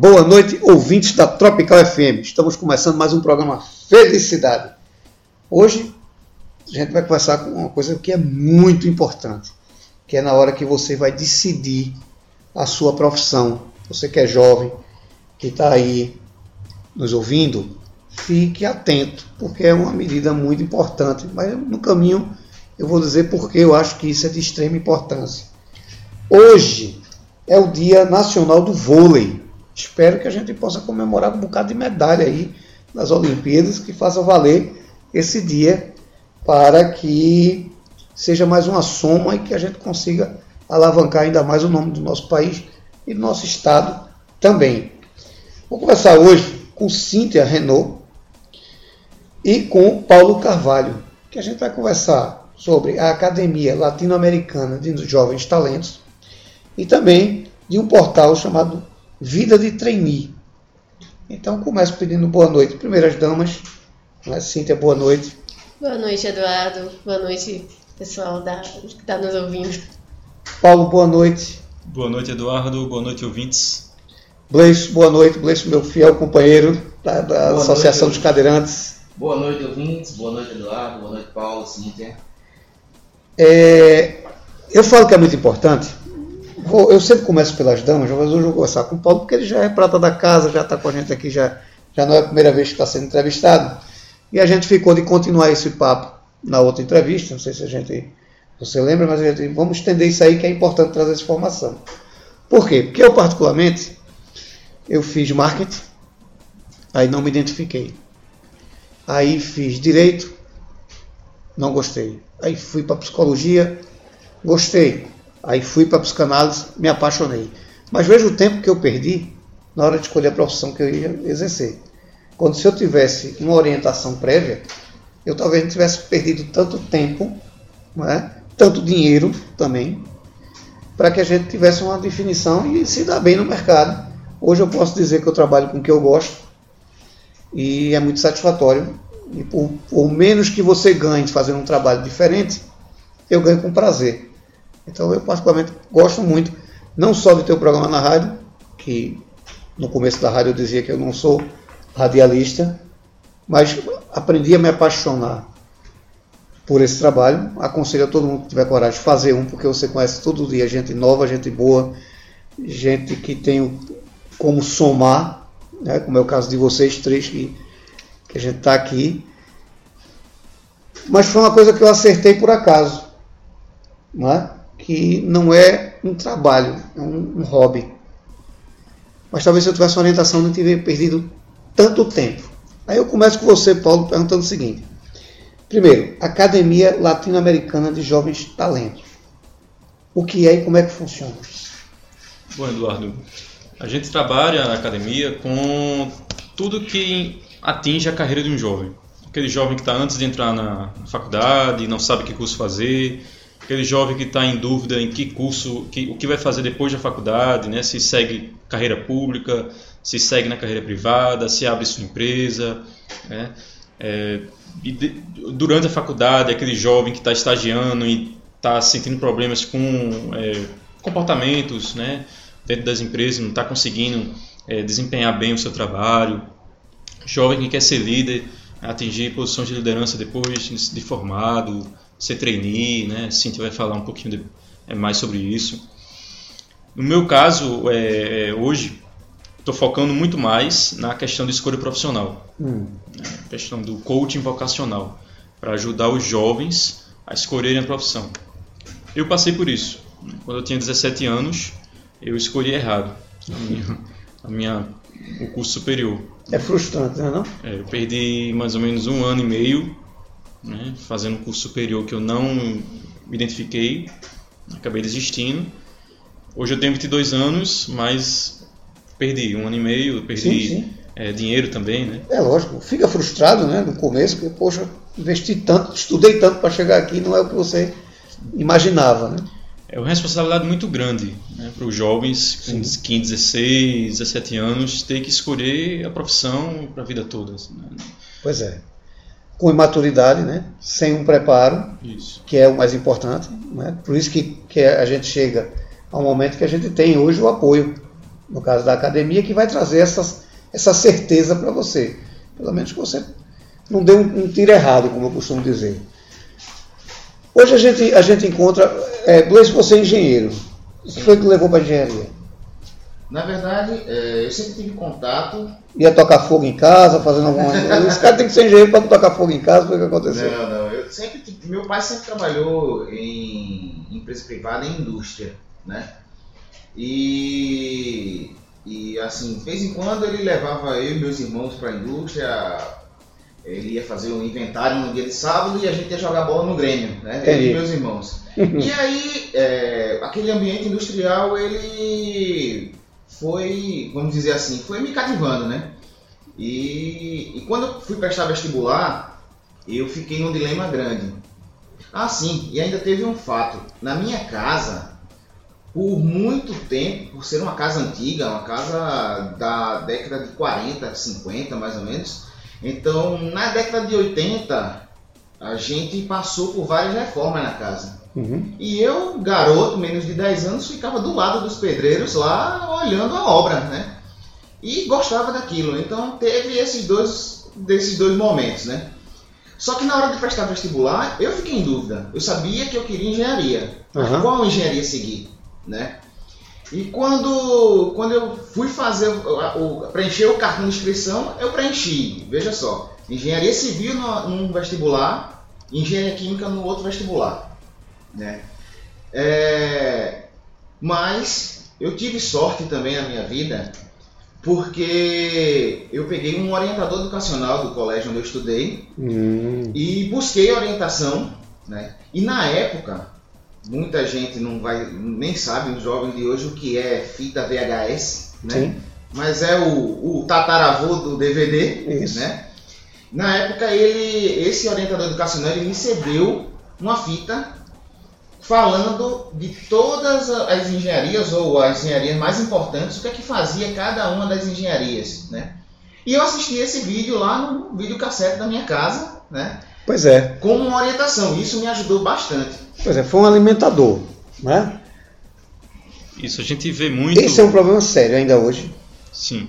Boa noite, ouvintes da Tropical FM. Estamos começando mais um programa Felicidade. Hoje a gente vai conversar com uma coisa que é muito importante, que é na hora que você vai decidir a sua profissão. Você que é jovem, que está aí nos ouvindo, fique atento, porque é uma medida muito importante. Mas no caminho eu vou dizer porque eu acho que isso é de extrema importância. Hoje é o Dia Nacional do Vôlei. Espero que a gente possa comemorar com um bocado de medalha aí nas Olimpíadas, que faça valer esse dia para que seja mais uma soma e que a gente consiga alavancar ainda mais o nome do nosso país e do nosso estado também. Vou conversar hoje com Cíntia Renault e com Paulo Carvalho, que a gente vai conversar sobre a Academia Latino-Americana de Jovens Talentos e também de um portal chamado Vida de Trainee. Então começo pedindo boa noite, primeiras damas. Né? Cíntia, boa noite. Boa noite, Eduardo. Boa noite, pessoal da, que está nos ouvindo. Paulo, boa noite. Boa noite, Eduardo. Boa noite, ouvintes. Bleiço, boa noite. Bleiço, meu fiel companheiro da, da Associação noite, dos Cadeirantes. Boa noite, ouvintes. Boa noite, Eduardo. Boa noite, Paulo, Cíntia. É, eu falo que é muito importante. Vou, eu sempre começo pelas damas, mas hoje eu vou começar com o Paulo, porque ele já é prata da casa, já está com a gente aqui, já, já não é a primeira vez que está sendo entrevistado. E a gente ficou de continuar esse papo na outra entrevista, não sei se a gente você lembra, mas a gente, vamos estender isso aí que é importante trazer essa informação. Por quê? Porque eu, particularmente, eu fiz marketing, aí não me identifiquei. Aí fiz direito, não gostei. Aí fui para psicologia, gostei. Aí fui para psicanálise, me apaixonei. Mas veja o tempo que eu perdi na hora de escolher a profissão que eu ia exercer. Quando se eu tivesse uma orientação prévia, eu talvez não tivesse perdido tanto tempo, não é? tanto dinheiro também, para que a gente tivesse uma definição e se dar bem no mercado. Hoje eu posso dizer que eu trabalho com o que eu gosto e é muito satisfatório. E por, por menos que você ganhe fazendo um trabalho diferente, eu ganho com prazer. Então eu particularmente gosto muito, não só do teu programa na rádio, que no começo da rádio eu dizia que eu não sou radialista, mas aprendi a me apaixonar por esse trabalho. Aconselho a todo mundo que tiver coragem de fazer um, porque você conhece todo dia gente nova, gente boa, gente que tem como somar, né, como é o caso de vocês três que, que a gente está aqui. Mas foi uma coisa que eu acertei por acaso, né, que não é um trabalho, é um, um hobby. Mas talvez se eu tivesse uma orientação não teria perdido tanto tempo. Aí eu começo com você, Paulo, perguntando o seguinte. Primeiro, Academia Latino-Americana de Jovens Talentos. O que é e como é que funciona? Bom, Eduardo, a gente trabalha na academia com tudo que atinge a carreira de um jovem. Aquele jovem que está antes de entrar na faculdade, não sabe que curso fazer, aquele jovem que está em dúvida em que curso, que, o que vai fazer depois da faculdade, né? se segue carreira pública, se segue na carreira privada, se abre sua empresa. Né? É, de, durante a faculdade, aquele jovem que está estagiando e está sentindo problemas com é, comportamentos né, dentro das empresas, não está conseguindo é, desempenhar bem o seu trabalho. Jovem que quer ser líder, atingir posições de liderança depois de formado, ser trainee, né? Cintia vai falar um pouquinho de, é, mais sobre isso. No meu caso, é, é hoje, estou focando muito mais na questão de escolha profissional, hum. Né? questão do coaching vocacional, para ajudar os jovens a escolherem a profissão. Eu passei por isso. Quando eu tinha 17 anos, eu escolhi errado a minha, a minha o curso superior. É frustrante, não é? Não? É, eu perdi mais ou menos um ano e meio né, fazendo um curso superior que eu não me identifiquei, acabei desistindo. Hoje eu tenho 22 anos, mas perdi um ano e meio, perdi sim, sim. É, dinheiro também, né? É lógico, fica frustrado, né, no começo, porque, poxa, investi tanto, estudei tanto para chegar aqui, não é o que você imaginava, né? É uma responsabilidade muito grande né, para os jovens com 15, 16, 17 anos ter que escolher a profissão para a vida toda. Assim, né? Pois é com imaturidade, né? sem um preparo, isso. que é o mais importante. Né? Por isso que, que a gente chega ao momento que a gente tem hoje o apoio no caso da academia, que vai trazer essas, essa certeza para você. Pelo menos que você não dê um, um, tiro errado, como eu costumo dizer. Hoje a gente, a gente encontra. É, Gleice, você é engenheiro. O que foi que levou para a engenharia? Na verdade, é, eu sempre tive contato. Ia tocar fogo em casa, fazendo alguma coisa. Esse cara tem que ser engenheiro para não tocar fogo em casa, foi o que aconteceu. Não, não. Eu sempre, meu pai sempre trabalhou em empresa privada em indústria, né? E, e assim, de vez em quando ele levava eu e meus irmãos para a indústria. Ele ia fazer um inventário no dia de sábado e a gente ia jogar bola no Grêmio, né? Eu e meus irmãos. e aí, é, aquele ambiente industrial, ele foi, vamos dizer assim, foi me cativando, né? E, e quando eu fui prestar vestibular, eu fiquei num dilema grande. Ah, sim, e ainda teve um fato. Na minha casa, por muito tempo, por ser uma casa antiga, uma casa da década de 40, 50 mais ou menos, então na década de 80 a gente passou por várias reformas na casa. Uhum. E eu, garoto, menos de 10 anos, ficava do lado dos pedreiros lá olhando a obra, né? E gostava daquilo. Então teve esses dois, desses dois momentos, né? Só que na hora de prestar vestibular, eu fiquei em dúvida. Eu sabia que eu queria engenharia. Uhum. Qual engenharia seguir, né? E quando, quando eu fui fazer o, o, preencher o cartão de inscrição, eu preenchi. Veja só, engenharia civil no, num vestibular, engenharia química no outro vestibular. Né? É, mas eu tive sorte também na minha vida, porque eu peguei um orientador educacional do colégio onde eu estudei hum. e busquei orientação. Né? E na época, muita gente não vai nem sabe, os jovens de hoje, o que é fita VHS, né? mas é o, o tataravô do DVD. Isso. Né? Na época, ele, esse orientador educacional ele me cedeu uma fita falando de todas as engenharias ou as engenharias mais importantes, o que é que fazia cada uma das engenharias, né? E eu assisti esse vídeo lá no videocassete da minha casa, né? Pois é. Com uma orientação, isso me ajudou bastante. Pois é, foi um alimentador, né? Isso a gente vê muito. Esse é um problema sério ainda hoje. Sim.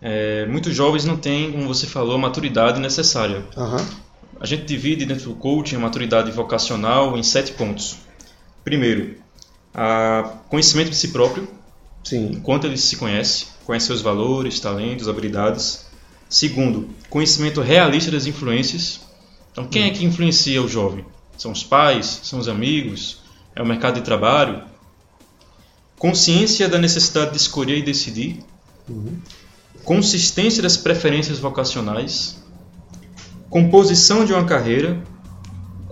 É, muitos jovens não têm, como você falou, a maturidade necessária. Uhum. A gente divide dentro do coaching a maturidade vocacional em sete pontos. Primeiro, a conhecimento de si próprio, Sim. enquanto ele se conhece, conhece seus valores, talentos, habilidades. Segundo, conhecimento realista das influências. Então, quem é que influencia o jovem? São os pais? São os amigos? É o mercado de trabalho? Consciência da necessidade de escolher e decidir. Uhum. Consistência das preferências vocacionais. Composição de uma carreira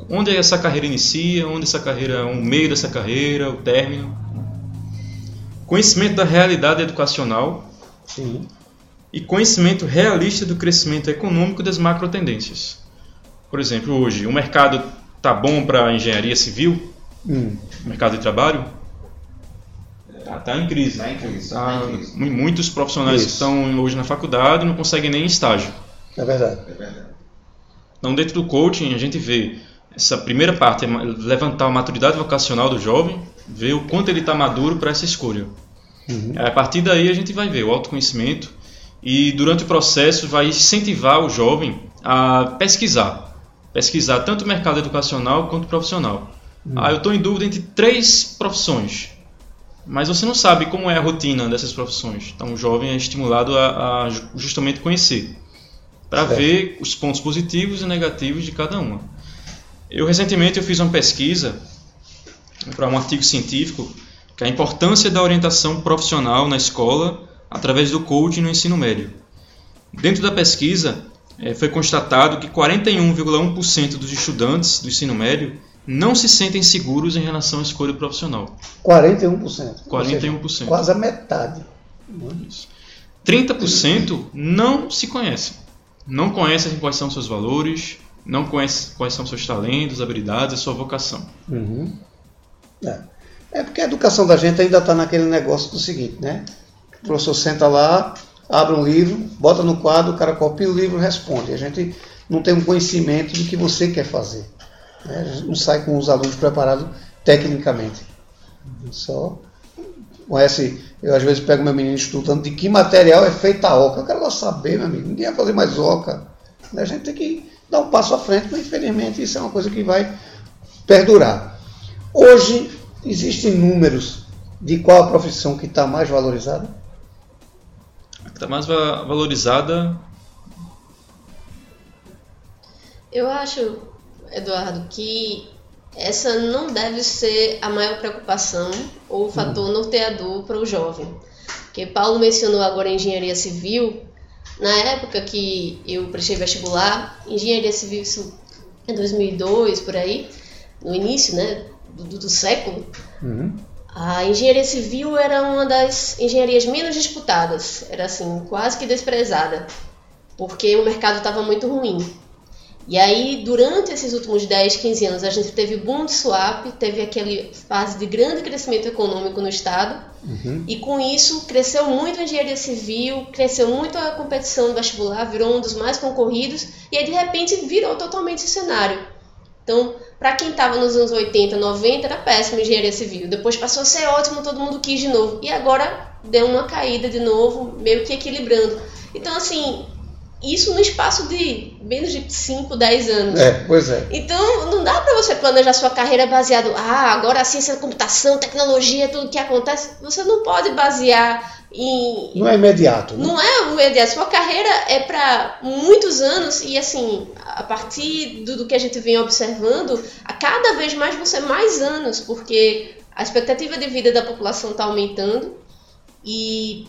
onde essa carreira inicia, onde essa carreira, o meio dessa carreira, o término. Conhecimento da realidade educacional. Sim. E conhecimento realista do crescimento econômico das macro tendências. Por exemplo, hoje, o mercado tá bom para engenharia civil? Hum. O mercado de trabalho? Está tá em crise. Está em crise. Tá, tá em crise. Muitos profissionais Isso. que estão hoje na faculdade não conseguem nem estágio. É verdade. É verdade. Então, dentro do coaching, a gente vê essa primeira parte é levantar a maturidade vocacional do jovem, ver o quanto ele está maduro para essa escolha. Uhum. A partir daí a gente vai ver o autoconhecimento e durante o processo vai incentivar o jovem a pesquisar, pesquisar tanto o mercado educacional quanto profissional. Uhum. Ah, eu estou em dúvida entre três profissões, mas você não sabe como é a rotina dessas profissões. Então o jovem é estimulado a, a justamente conhecer, para ver os pontos positivos e negativos de cada uma. Eu recentemente eu fiz uma pesquisa para um artigo científico que é a importância da orientação profissional na escola através do coaching no ensino médio. Dentro da pesquisa, é, foi constatado que 41,1% dos estudantes do ensino médio não se sentem seguros em relação à escolha profissional. 41%. 41%. Seja, quase a metade. 30% não se conhecem. Não conhecem quais são seus valores, não conhece quais são seus talentos, habilidades, a sua vocação. Uhum. É. é. porque a educação da gente ainda está naquele negócio do seguinte, né? O professor senta lá, abre um livro, bota no quadro, o cara copia o livro responde. A gente não tem um conhecimento do que você quer fazer. Né? A gente não sai com os alunos preparados tecnicamente. Só conhece, eu às vezes pego meu menino estudando de que material é feita a oca. Eu quero lá saber, meu amigo. Ninguém vai fazer mais oca. A gente tem que dar um passo à frente, mas infelizmente isso é uma coisa que vai perdurar. Hoje existem números de qual a profissão que está mais valorizada? A que está mais va valorizada. Eu acho, Eduardo, que essa não deve ser a maior preocupação ou o fator norteador para o jovem. Porque Paulo mencionou agora a engenharia civil. Na época que eu prestei vestibular, engenharia civil, isso é 2002 por aí, no início né, do, do século, uhum. a engenharia civil era uma das engenharias menos disputadas, era assim, quase que desprezada, porque o mercado estava muito ruim. E aí, durante esses últimos 10, 15 anos, a gente teve boom de swap, teve aquela fase de grande crescimento econômico no Estado, uhum. e com isso cresceu muito a engenharia civil, cresceu muito a competição no vestibular, virou um dos mais concorridos, e aí de repente virou totalmente o cenário. Então, para quem estava nos anos 80, 90, era péssimo engenharia civil. Depois passou a ser ótimo, todo mundo quis de novo. E agora deu uma caída de novo, meio que equilibrando. Então, assim, isso no espaço de menos de 5, 10 anos. É, pois é. Então, não dá para você planejar sua carreira baseado, ah, agora a ciência da computação, tecnologia, tudo que acontece. Você não pode basear em. Não é imediato. Né? Não é imediato. Sua carreira é para muitos anos e, assim, a partir do, do que a gente vem observando, a cada vez mais vão ser mais anos, porque a expectativa de vida da população está aumentando e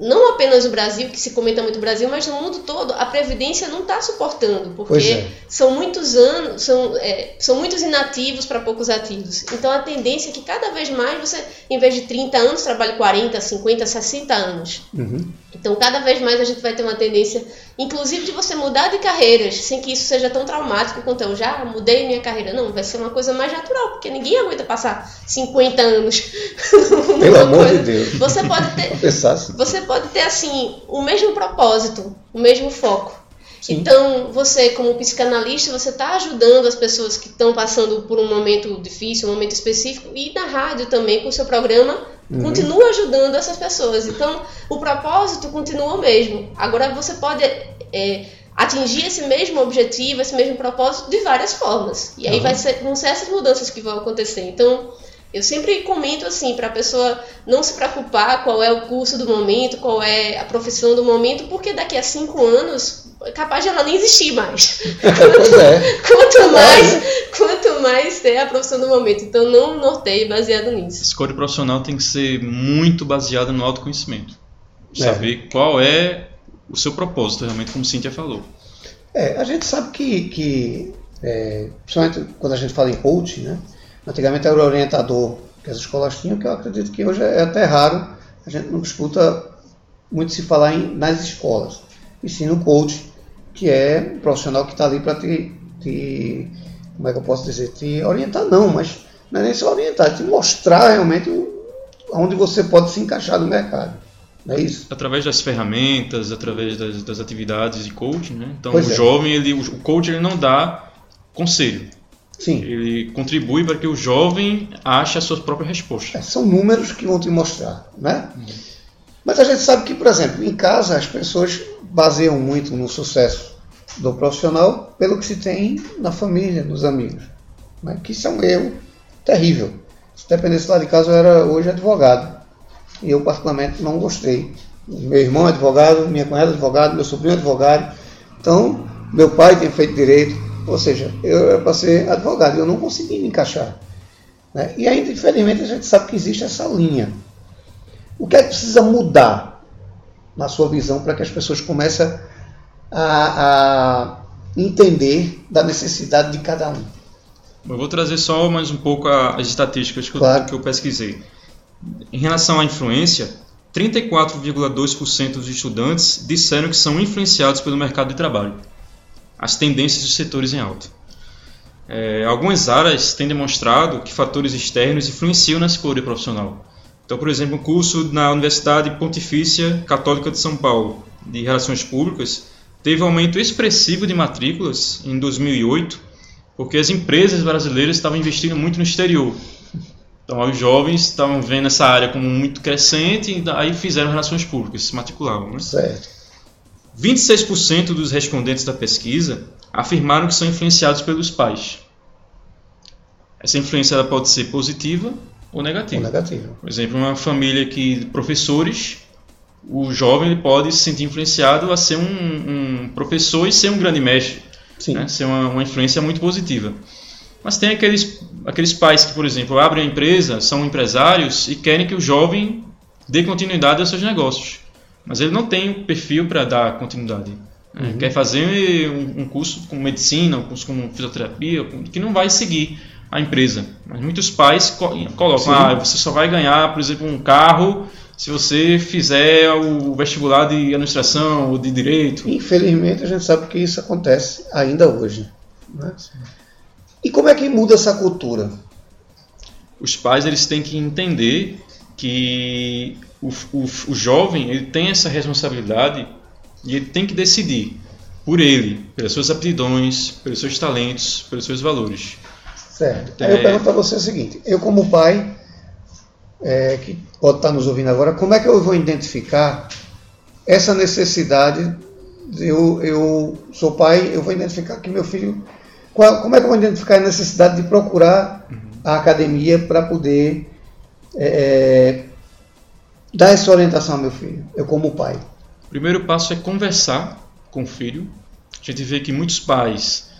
não apenas o Brasil, que se comenta muito o Brasil, mas no mundo todo, a Previdência não está suportando, porque é. são muitos anos, são, é, são muitos inativos para poucos ativos. Então a tendência é que cada vez mais você, em vez de 30 anos, trabalhe 40, 50, 60 anos. Uhum. Então cada vez mais a gente vai ter uma tendência Inclusive de você mudar de carreiras sem que isso seja tão traumático quanto eu já mudei minha carreira. Não, vai ser uma coisa mais natural, porque ninguém aguenta passar 50 anos. Pelo amor coisa. de Deus. Você pode ter. Assim. Você pode ter assim o mesmo propósito, o mesmo foco. Sim. Então, você, como psicanalista, você está ajudando as pessoas que estão passando por um momento difícil, um momento específico, e na rádio também, com o seu programa, uhum. continua ajudando essas pessoas. Então, o propósito continua o mesmo. Agora, você pode é, atingir esse mesmo objetivo, esse mesmo propósito de várias formas. E aí uhum. vai ser, vão ser essas mudanças que vão acontecer. Então, eu sempre comento assim para a pessoa não se preocupar qual é o curso do momento, qual é a profissão do momento, porque daqui a cinco anos é capaz de ela nem existir mais. quanto, é. quanto mais, é. quanto mais ter a profissão do momento. Então não norteie baseado nisso. Escolha profissional tem que ser muito baseada no autoconhecimento. É. Saber qual é o seu propósito, realmente, como Cíntia falou. É, a gente sabe que, que é, principalmente quando a gente fala em coaching, né? Antigamente era o orientador que as escolas tinham, que eu acredito que hoje é até raro, a gente não escuta muito se falar em, nas escolas. E sim no coach, que é um profissional que está ali para te, te, como é que eu posso dizer, te orientar não, mas não é nem só orientar, é te mostrar realmente onde você pode se encaixar no mercado. Não é isso? Através das ferramentas, através das, das atividades de coaching, né? Então pois o é. jovem, ele, o coach ele não dá conselho. Sim. Ele contribui para que o jovem ache as suas próprias respostas. É, são números que vão te mostrar, né? Uhum. Mas a gente sabe que, por exemplo, em casa as pessoas baseiam muito no sucesso do profissional pelo que se tem na família, nos amigos. Né? Que isso é um erro terrível. Se dependesse lá de casa, eu era hoje advogado. E eu, particularmente, não gostei. Meu irmão é advogado, minha cunhada é advogado, meu sobrinho é advogado. Então, meu pai tem feito direito. Ou seja, eu era para ser advogado. Eu não consegui me encaixar. Né? E ainda, infelizmente, a gente sabe que existe essa linha. O que é que precisa mudar na sua visão, para que as pessoas comecem a, a, entender da necessidade de cada um. Eu vou trazer só mais um pouco as estatísticas que, claro. eu, que eu pesquisei. Em relação à influência, 34,2% dos estudantes disseram que são influenciados pelo mercado de trabalho, as tendências dos setores em alta. É, algumas áreas têm demonstrado que fatores externos influenciam na escolha profissional. Então, por exemplo, um curso na Universidade Pontifícia Católica de São Paulo de Relações Públicas teve um aumento expressivo de matrículas em 2008, porque as empresas brasileiras estavam investindo muito no exterior. Então, os jovens estavam vendo essa área como muito crescente e aí fizeram relações públicas, se matriculavam. Né? Certo. 26% dos respondentes da pesquisa afirmaram que são influenciados pelos pais. Essa influência ela pode ser positiva ou negativa. Ou negativa. Por exemplo, uma família que professores, o jovem ele pode se sentir influenciado a ser um, um professor e ser um grande mestre, Sim. né? ser uma, uma influência muito positiva. Mas tem aqueles, aqueles pais que, por exemplo, abrem a empresa, são empresários e querem que o jovem dê continuidade aos seus negócios. Mas ele não tem o perfil para dar continuidade. né? Uhum. Quer fazer um, um curso com medicina, um curso com fisioterapia, que não vai seguir a empresa. Mas muitos pais co- colocam, Sim. ah, você só vai ganhar, por exemplo, um carro se você fizer o vestibular de administração ou de direito. Infelizmente, a gente sabe que isso acontece ainda hoje. né? E como é que muda essa cultura? os pais eles têm que entender que o, o, o jovem ele tem essa responsabilidade e ele tem que decidir por ele, pelas suas aptidões, pelos seus talentos, pelos seus valores. Certo. Aí eu É. pergunto para você o seguinte: eu, como pai, é, que pode estar nos ouvindo agora, como é que eu vou identificar essa necessidade? de Eu, eu sou pai, eu vou identificar que meu filho. qual- como é que eu vou identificar a necessidade de procurar a academia para poder é, é, dar essa orientação ao meu filho? Eu, como pai. O primeiro passo é conversar com o filho. A gente vê que muitos pais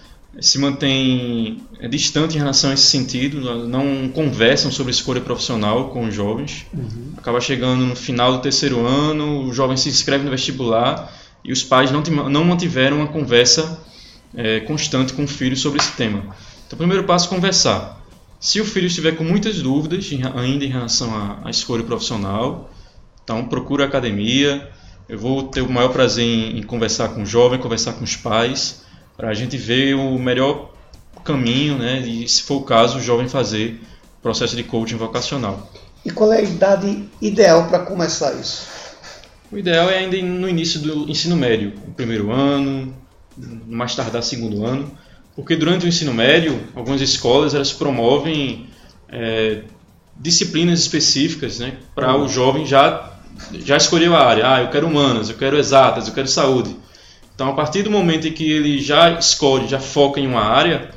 se mantêm é, distantes em relação a esse sentido, não conversam sobre escolha profissional com os jovens. Acaba chegando no final do terceiro ano, o jovem se inscreve no vestibular e os pais não, não mantiveram uma conversa é, constante com o filho sobre esse tema. Então, o primeiro passo é conversar. Se o filho estiver com muitas dúvidas em- ainda em relação à, à escolha profissional, então procura a academia. Eu vou ter o maior prazer em, em conversar com o jovem, conversar com os pais, para a gente ver o melhor caminho, né? E se for o caso, o jovem fazer o processo de coaching vocacional. E qual é a idade ideal para começar isso? O ideal é ainda no início do ensino médio, o primeiro ano, mais tardar segundo ano, porque durante o ensino médio, algumas escolas elas promovem é, disciplinas específicas, né, para o jovem já já escolheu a área. Ah, eu quero humanas, eu quero exatas, eu quero saúde. Então, a partir do momento em que ele já escolhe, já foca em uma área,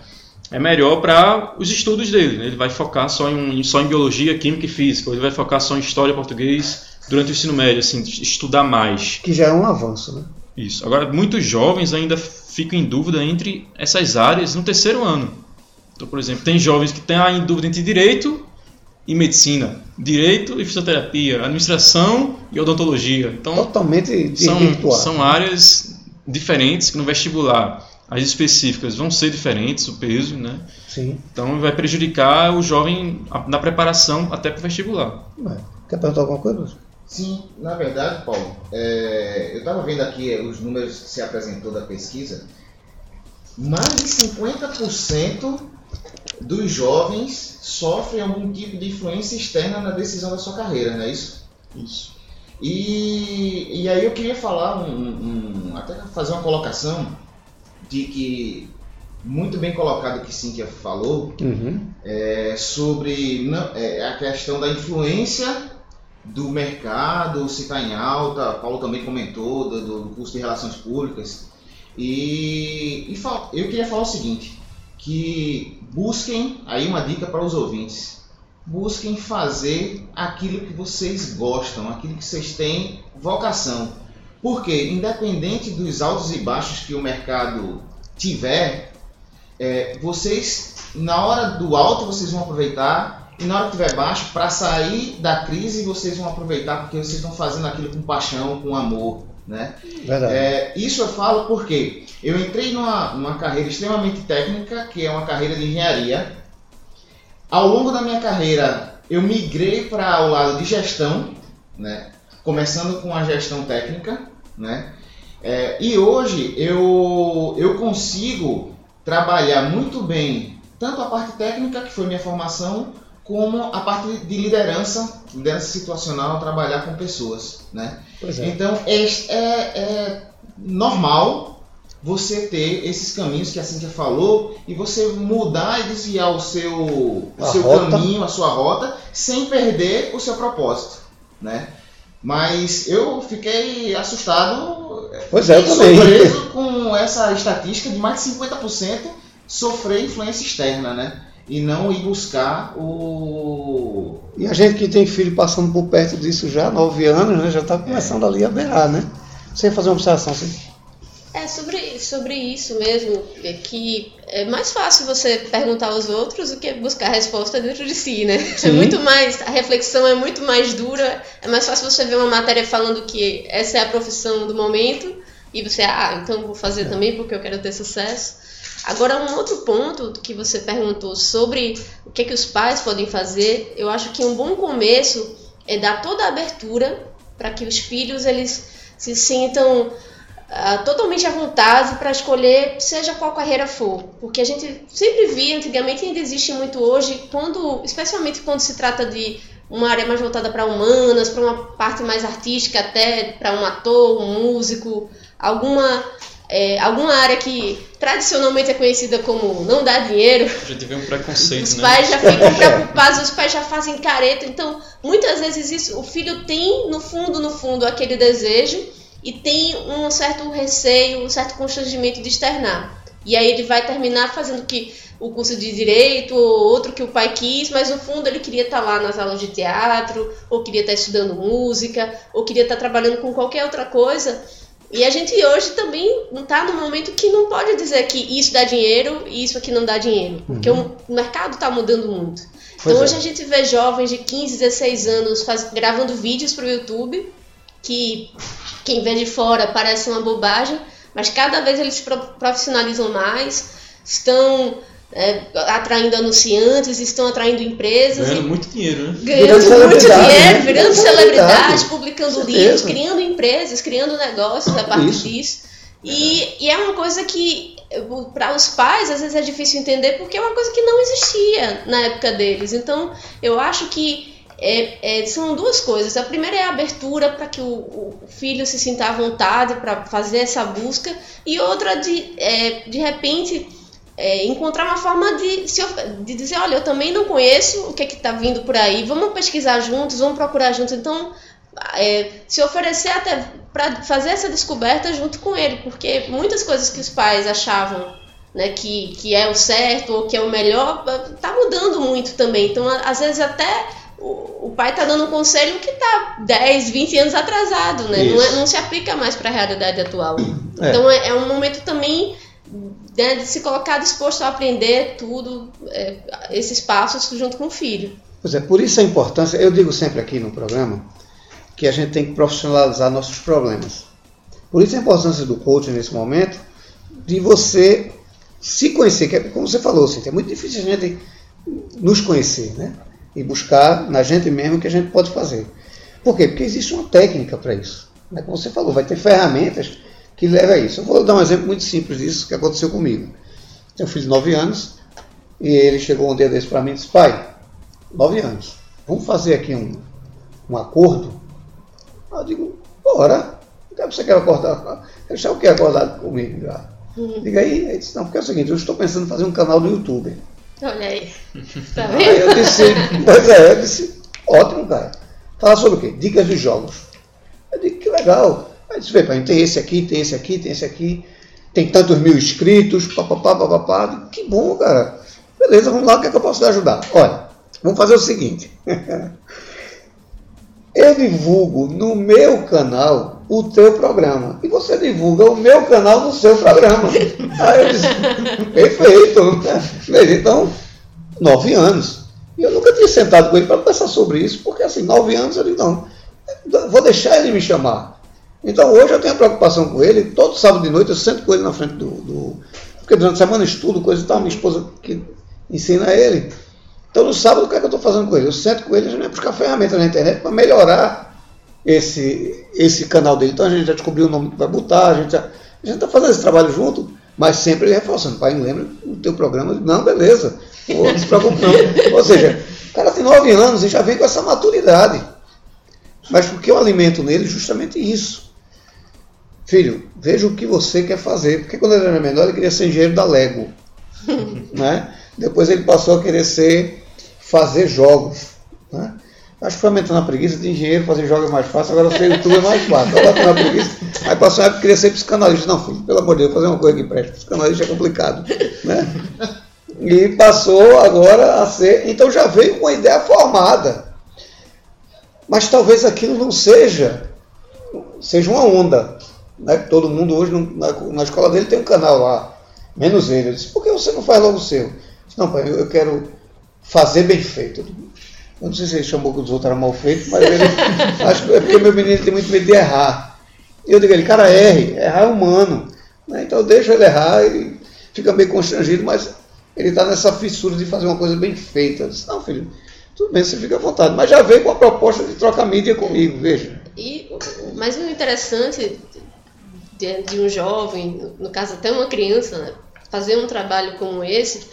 é melhor para os estudos dele. né? Ele vai focar só em, só em biologia, química e física, ou ele vai focar só em história, português durante o ensino médio, assim, estudar mais. Que já é um avanço, né? Isso. Agora, muitos jovens ainda ficam em dúvida entre essas áreas no terceiro ano. Então, por exemplo, tem jovens que têm em dúvida entre direito e medicina, direito e fisioterapia, administração e odontologia. Então, Totalmente são, desvirtuado. são áreas diferentes que no vestibular as específicas vão ser diferentes, o peso, né? Sim. Então vai prejudicar o jovem na preparação até para o vestibular. É. Quer perguntar alguma coisa? Sim, na verdade, Paulo, é, eu estava vendo aqui os números que se apresentou da pesquisa. Mais de 50% dos jovens sofrem algum tipo de influência externa na decisão da sua carreira, não é isso? Isso. E, e aí eu queria falar, um, um- até fazer uma colocação de que, muito bem colocado o que Cíntia falou, Uhum. é, sobre não- é, a questão da influência do mercado, se está em alta, Paulo também comentou do, do curso de relações públicas. E, e fal- eu queria falar o seguinte, que busquem, aí uma dica para os ouvintes, busquem fazer aquilo que vocês gostam, aquilo que vocês têm vocação. Porque, independente dos altos e baixos que o mercado tiver, é, vocês, na hora do alto, vocês vão aproveitar, e na hora que tiver baixo, para sair da crise, vocês vão aproveitar, porque vocês estão fazendo aquilo com paixão, com amor. Né? É, isso eu falo porque eu entrei numa, numa carreira extremamente técnica, que é uma carreira de engenharia. Ao longo da minha carreira, eu migrei para o lado de gestão, né? começando com a gestão técnica. Né? É, e hoje eu, eu consigo trabalhar muito bem tanto a parte técnica, que foi minha formação, como a parte de liderança, liderança situacional, trabalhar com pessoas. Né? É. Então é, é- é normal você ter esses caminhos que a Cintia falou e você mudar e desviar o seu, o seu caminho, a sua rota, sem perder o seu propósito, né? Mas eu fiquei assustado pois é, e surpreso com essa estatística de mais de 50% sofrer influência externa, né? E não ir buscar o. E a gente que tem filho passando por perto disso já, nove anos, né? Já está começando é. ali a berrar, né? Você fazer uma observação, sim. É sobre, sobre isso mesmo, é que é mais fácil você perguntar aos outros do que buscar a resposta dentro de si, né? É Sim. É muito mais, a reflexão é muito mais dura, é mais fácil você ver uma matéria falando que essa é a profissão do momento e você, ah, então vou fazer é. também porque eu quero ter sucesso. Agora, um outro ponto que você perguntou sobre o que, é que os pais podem fazer, eu acho que um bom começo é dar toda a abertura para que os filhos eles se sintam uh, totalmente à vontade para escolher seja qual carreira for, porque a gente sempre via antigamente e ainda existe muito hoje, quando, especialmente quando se trata de uma área mais voltada para humanas, para uma parte mais artística, até para um ator, um músico, alguma é, alguma área que tradicionalmente é conhecida como não dá dinheiro. Já tive um preconceito, Os né? pais já ficam preocupados, os pais já fazem careta. Então, muitas vezes isso, o filho tem no fundo, no fundo, aquele desejo, e tem um certo receio, um certo constrangimento de externar. E aí ele vai terminar fazendo que o curso de direito ou outro que o pai quis, mas no fundo ele queria estar lá nas aulas de teatro, ou queria estar estudando música, ou queria estar trabalhando com qualquer outra coisa. E a gente hoje também está no momento que não pode dizer que isso dá dinheiro e isso aqui não dá dinheiro, porque uhum. o mercado está mudando muito. Pois então é. hoje a gente vê jovens de 15, 16 anos faz, gravando vídeos para o YouTube que quem vê de fora parece uma bobagem, mas cada vez eles se profissionalizam mais, estão é, atraindo anunciantes, estão atraindo empresas. Ganhando muito dinheiro, né? Ganhando muito dinheiro, né? virando celebridade, publicando livros, criando empresas, criando negócios a partir Isso. disso. E, e, é uma coisa que para os pais às vezes é difícil entender porque é uma coisa que não existia na época deles. Então eu acho que é, é, são duas coisas. A primeira é a abertura para que o, o, filho se sinta à vontade para fazer essa busca, e outra de, é, de repente, é, encontrar uma forma de, se, de dizer: olha, eu também não conheço o que é está vindo por aí, vamos pesquisar juntos, vamos procurar juntos. Então, é, se oferecer até para fazer essa descoberta junto com ele, porque muitas coisas que os pais achavam né, que, que é o certo ou que é o melhor, está mudando muito também. Então, às vezes, até o, o pai está dando um conselho que está 10, 20 anos atrasado, né? Não, é, não, se aplica mais para a realidade atual. É. Então é, é, um momento também né, de se colocar disposto a aprender tudo, é, esses passos junto com o filho. Pois é, por isso a importância, eu digo sempre aqui no programa, que a gente tem que profissionalizar nossos problemas. Por isso a importância do coaching nesse momento, de você se conhecer, que é, como você falou, assim, é muito difícil a gente nos conhecer, né? E buscar na gente mesmo o que a gente pode fazer. Por quê? Porque existe uma técnica para isso. Né? Como você falou, vai ter ferramentas que levam a isso. Eu vou dar um exemplo muito simples disso que aconteceu comigo. Tenho um filho de 9 anos e ele chegou um dia desse para mim e disse: Pai, 9 anos, vamos fazer aqui um, um acordo? Eu digo: Bora. Você quer acordar? Deixar o que acordar comigo já? Uhum. Diga aí. Ele disse: Não, porque é o seguinte, eu estou pensando em fazer um canal no YouTube. Olha aí. Tá vendo? Aí eu disse, pois é, eu disse, ótimo, cara. Fala sobre o quê? Dicas de jogos. Eu digo, que legal. Aí disse, vê, pai, tem esse aqui, tem esse aqui, tem esse aqui, tem tantos mil inscritos, papapá, papapá. Que bom, cara. Beleza, vamos lá, o que, é que eu posso te ajudar? Olha, vamos fazer o seguinte. eu divulgo no meu canal o teu programa. E você divulga o meu canal no seu programa. Aí eu disse, perfeito. Então, nove anos. E eu nunca tinha sentado com ele para pensar sobre isso, porque assim, nove anos eu digo, não, vou deixar ele me chamar. Então hoje eu tenho a preocupação com ele, todo sábado de noite eu sento com ele na frente do. do porque durante a semana eu estudo, coisa e tal, minha esposa que ensina ele. Então no sábado o que, é que eu estou fazendo com ele? Eu sento com ele, a gente vai buscar ferramentas na internet para melhorar esse, esse canal dele. Então a gente já descobriu o nome que vai botar, a gente já está fazendo esse trabalho junto, mas sempre reforçando. Pai, não lembra do teu programa? Não, beleza. não se preocupe não. Ou seja, o cara tem nove anos e já vem com essa maturidade. Mas porque eu alimento nele justamente isso. filho, veja o que você quer fazer. Porque quando ele era menor, ele queria ser engenheiro da Lego. né? Depois ele passou a querer ser, fazer jogos. Né? Acho que foi aumentando a preguiça de engenheiro, fazer jogos é mais fácil, agora ser youtuber é mais fácil. Agora preguiça. Aí passou uma época que queria ser psicanalista. Não, filho, pelo amor de Deus, fazer uma coisa que preste. Psicanalista é complicado. Né? E passou agora a ser. Então já veio com a ideia formada. Mas talvez aquilo não seja, seja uma onda. Né? Todo mundo hoje na, na escola dele tem um canal lá. Menos ele. Eu disse, por que você não faz logo o seu? Não, pai, eu, quero fazer bem feito. Eu não sei se ele chamou que os outros eram mal feitos, mas ele, acho que é porque meu menino tem muito medo de errar. E eu digo ele, cara, erre, errar é humano. Né? Então eu deixo ele errar e fica meio constrangido, mas ele está nessa fissura de fazer uma coisa bem feita. Eu disse, não, filho, tudo bem, você fica à vontade. Mas já veio com a proposta de trocar mídia comigo, veja. E, mas o interessante de, de um jovem, no caso até uma criança, né, fazer um trabalho como esse,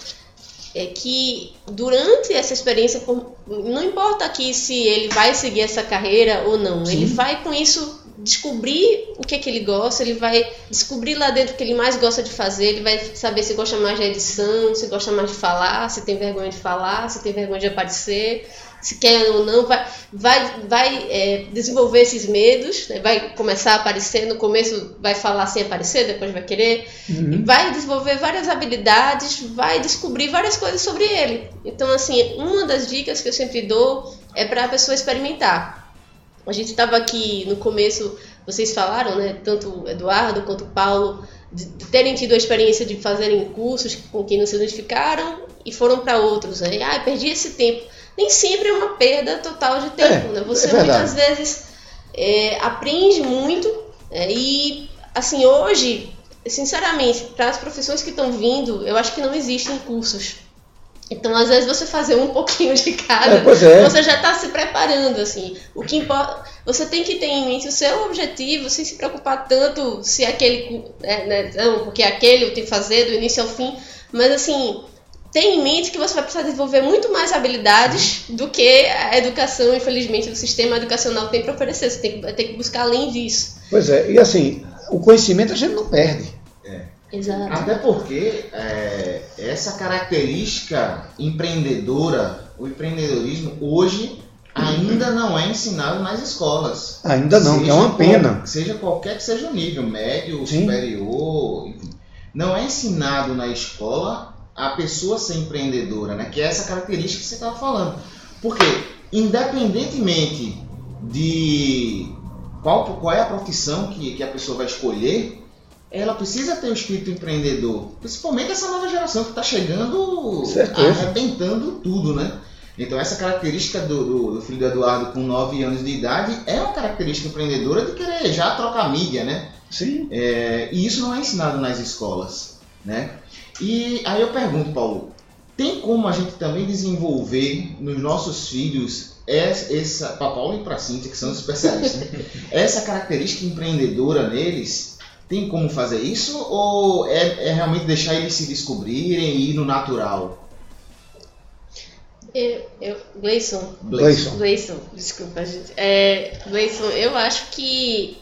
é que durante essa experiência, não importa aqui se ele vai seguir essa carreira ou não, Sim. ele vai com isso descobrir o que é que ele gosta, ele vai descobrir lá dentro o que ele mais gosta de fazer, ele vai saber se gosta mais de edição, se gosta mais de falar, se tem vergonha de falar, se tem vergonha de aparecer, se quer ou não, vai, vai, vai é, desenvolver esses medos, né? vai começar a aparecer, no começo vai falar sem aparecer, depois vai querer, uhum. vai desenvolver várias habilidades, vai descobrir várias coisas sobre ele. Então, assim, uma das dicas que eu sempre dou é para a pessoa experimentar. A gente estava aqui no começo, vocês falaram, né, tanto o Eduardo quanto o Paulo, de terem tido a experiência de fazerem cursos com quem não se identificaram e foram para outros. Né? Ah, perdi esse tempo nem sempre é uma perda total de tempo, é, né? Você é muitas vezes é, aprende muito é, e, assim, hoje, sinceramente, para as profissões que estão vindo, eu acho que não existem cursos. Então, às vezes, você fazer um pouquinho de cada, é, é. você já está se preparando, assim. O que importa, você tem que ter em mente o seu objetivo, sem se preocupar tanto se aquele, né, né não, porque aquele eu tenho que fazer do início ao fim, mas assim, tenha em mente que você vai precisar desenvolver muito mais habilidades do que a educação, infelizmente, do sistema educacional tem para oferecer. Você tem que, tem que buscar além disso. Pois é, e assim, o conhecimento a gente não perde. É. Exato. Até porque é, essa característica empreendedora, o empreendedorismo, hoje ainda não é ensinado nas escolas. Ainda não, que é uma pena. Qual, seja qualquer que seja o nível, médio, Sim. superior, enfim. Não é ensinado na escola a pessoa ser empreendedora, né? Que é essa característica que você estava falando. Porque, independentemente de qual, qual é a profissão que, que a pessoa vai escolher, ela precisa ter o espírito empreendedor. Principalmente essa nova geração que está chegando arrebentando tudo, né? Então essa característica do, do, do, filho do Eduardo com 9 anos de idade é uma característica empreendedora de querer já trocar mídia, né? Sim. É, e isso não é ensinado nas escolas, né? E aí eu pergunto, Paulo, tem como a gente também desenvolver nos nossos filhos essa, para Paulo e para Cíntia, que são especialistas, essa característica empreendedora neles, tem como fazer isso ou é, é realmente deixar eles se descobrirem e ir no natural? Eu, eu, Gleison. Gleison. Gleison, desculpa, gente. É, Gleison, eu acho que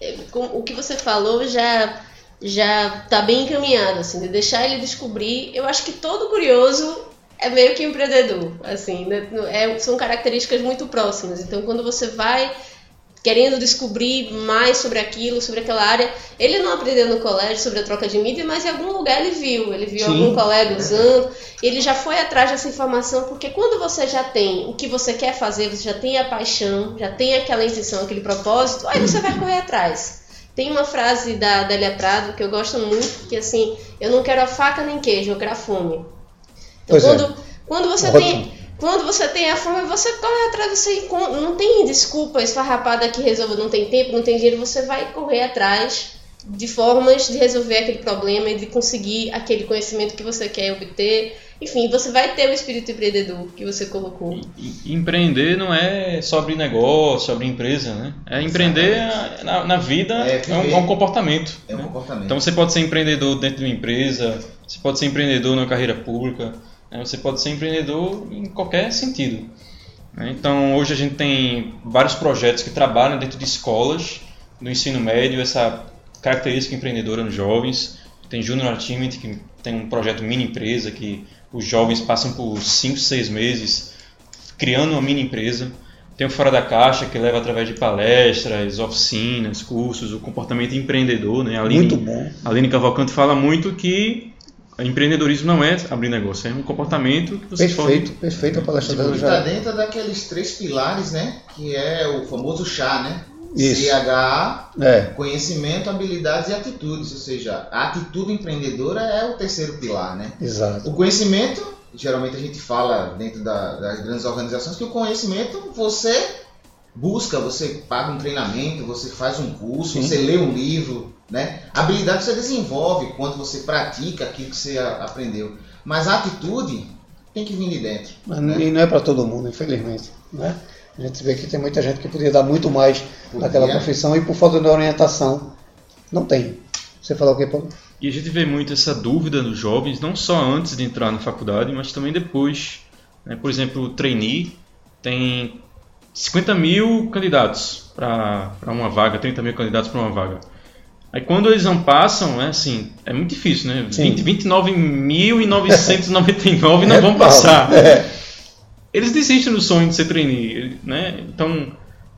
é, o que você falou já já tá bem encaminhado, assim, de deixar ele descobrir. Eu acho que todo curioso é meio que empreendedor, assim, né? é, são características muito próximas. Então, quando você vai querendo descobrir mais sobre aquilo, sobre aquela área, ele não aprendeu no colégio sobre a troca de mídia, mas em algum lugar ele viu, ele viu Sim. algum colega usando, ele já foi atrás dessa informação, porque quando você já tem o que você quer fazer, você já tem a paixão, já tem aquela intenção, aquele propósito, aí você vai correr atrás. Tem uma frase da Adélia Prado que eu gosto muito, que é assim, eu não quero a faca nem queijo, eu quero a fome. Então, quando, é. quando você tem quando você tem a fome, você corre atrás, você não tem desculpa esfarrapada que resolva, não tem tempo, não tem dinheiro, você vai correr atrás de formas de resolver aquele problema e de conseguir aquele conhecimento que você quer obter enfim, você vai ter o espírito empreendedor que você colocou. E, empreender não é só abrir negócio, abrir empresa, né? É empreender na, na, vida, é, é, um, é, um, comportamento. É um né? comportamento. Então você pode ser empreendedor dentro de uma empresa, você pode ser empreendedor na carreira pública, né? você pode ser empreendedor em qualquer sentido. Né? Então hoje a gente tem vários projetos que trabalham dentro de escolas, do ensino médio, essa característica empreendedora nos jovens. Tem Junior Achievement, que tem um projeto mini empresa, que os jovens passam por 5, 6 meses criando uma mini empresa. Tem o Fora da Caixa, que leva através de palestras, oficinas, cursos, o comportamento empreendedor. Né? A Aline, muito bom. A Aline Cavalcante fala muito que empreendedorismo não é abrir negócio, é um comportamento que você Perfeito, pode... perfeito a palestra dela já. Está dentro daqueles três pilares, né? Que é o famoso chá, né? Isso. CHA, é. conhecimento, habilidades e atitudes. Ou seja, a atitude empreendedora é o terceiro pilar, né? Exato. O conhecimento, geralmente a gente fala dentro da, das grandes organizações que o conhecimento você busca, você paga um treinamento, você faz um curso, Sim. você lê um livro, né? A habilidade você desenvolve quando você pratica aquilo que você aprendeu. Mas a atitude tem que vir de dentro. Mas, né? E não é para todo mundo, infelizmente. Né? A gente vê que tem muita gente que poderia dar muito mais Podia. naquela profissão e por falta de orientação não tem. Você falou o que, Paulo? E a gente vê muito essa dúvida nos jovens, não só antes de entrar na faculdade, mas também depois. Né? Por exemplo, o trainee tem 50 mil candidatos para uma vaga, 30 mil candidatos para uma vaga. Aí quando eles não passam, é assim, é muito difícil, né? 29.999 não é, vão passar. É. Eles desistem do sonho de ser trainee, né? Então,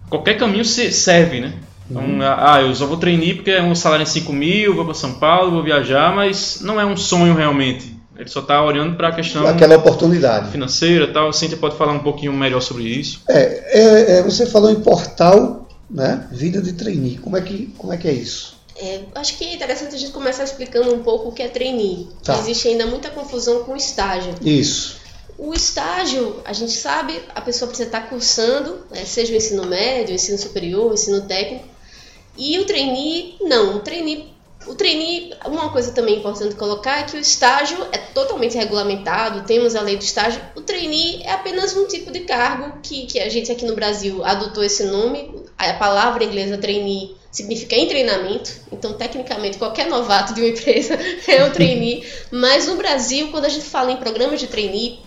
qualquer caminho serve, né? Então, uhum. ah, eu só vou trainee porque é um salário em 5 mil, vou para São Paulo, vou viajar, mas não é um sonho realmente. Ele só está olhando para a questão aquela oportunidade financeira, tal. A Cíntia pode falar um pouquinho melhor sobre isso. É, é, é, você falou em portal, né? Vida de trainee. Como é que como é que é isso? É, acho que é interessante a gente começar explicando um pouco o que é trainee. Tá. Existe ainda muita confusão com estágio. Isso. O estágio, a gente sabe, a pessoa precisa estar cursando, né, seja o ensino médio, o ensino superior, o ensino técnico. E o trainee, não. O trainee o trainee, uma coisa também importante colocar é que o estágio é totalmente regulamentado, temos a lei do estágio. O trainee é apenas um tipo de cargo que, que a gente aqui no Brasil adotou esse nome. A palavra inglesa trainee significa em treinamento, então tecnicamente qualquer novato de uma empresa é um trainee. Mas no Brasil, quando a gente fala em programas de trainee,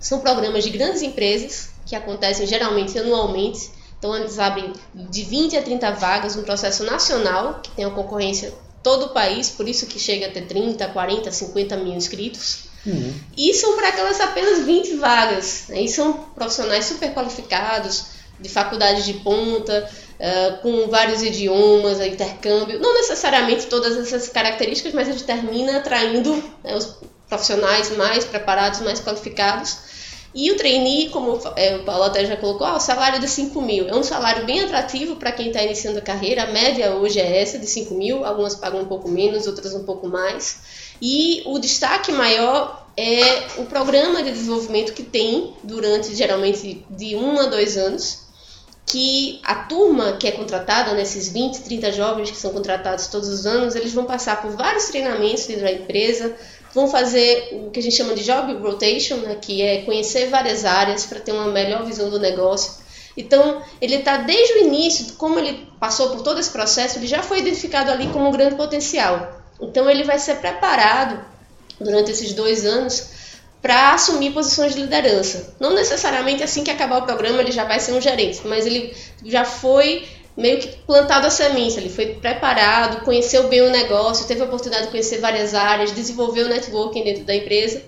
são programas de grandes empresas que acontecem geralmente anualmente. Então eles abrem de 20 a 30 vagas, um processo nacional que tem a concorrência todo o país, por isso que chega a ter 30, 40, 50 mil inscritos. Uhum. E são para aquelas apenas 20 vagas. Né? E são profissionais super qualificados, de faculdade de ponta, uh, com vários idiomas, intercâmbio. Não necessariamente todas essas características, mas a gente termina atraindo né, os profissionais mais preparados, mais qualificados e o trainee, como é, o Paulo até já colocou, ah, o salário de 5 mil. É um salário bem atrativo para quem está iniciando a carreira. A média hoje é essa, de 5 mil. Algumas pagam um pouco menos, outras um pouco mais. E o destaque maior é o programa de desenvolvimento que tem durante, geralmente, de 1 um a 2 anos. Que a turma que é contratada, nesses né, 20, 30 jovens que são contratados todos os anos, eles vão passar por vários treinamentos dentro da empresa, vão fazer o que a gente chama de job rotation, né, que é conhecer várias áreas para ter uma melhor visão do negócio. Então, ele está desde o início, como ele passou por todo esse processo, ele já foi identificado ali como um grande potencial. Então, ele vai ser preparado durante esses dois anos para assumir posições de liderança. Não necessariamente assim que acabar o programa ele já vai ser um gerente, mas ele já foi meio que plantado a semente, ele foi preparado, conheceu bem o negócio, teve a oportunidade de conhecer várias áreas, desenvolveu o networking dentro da empresa.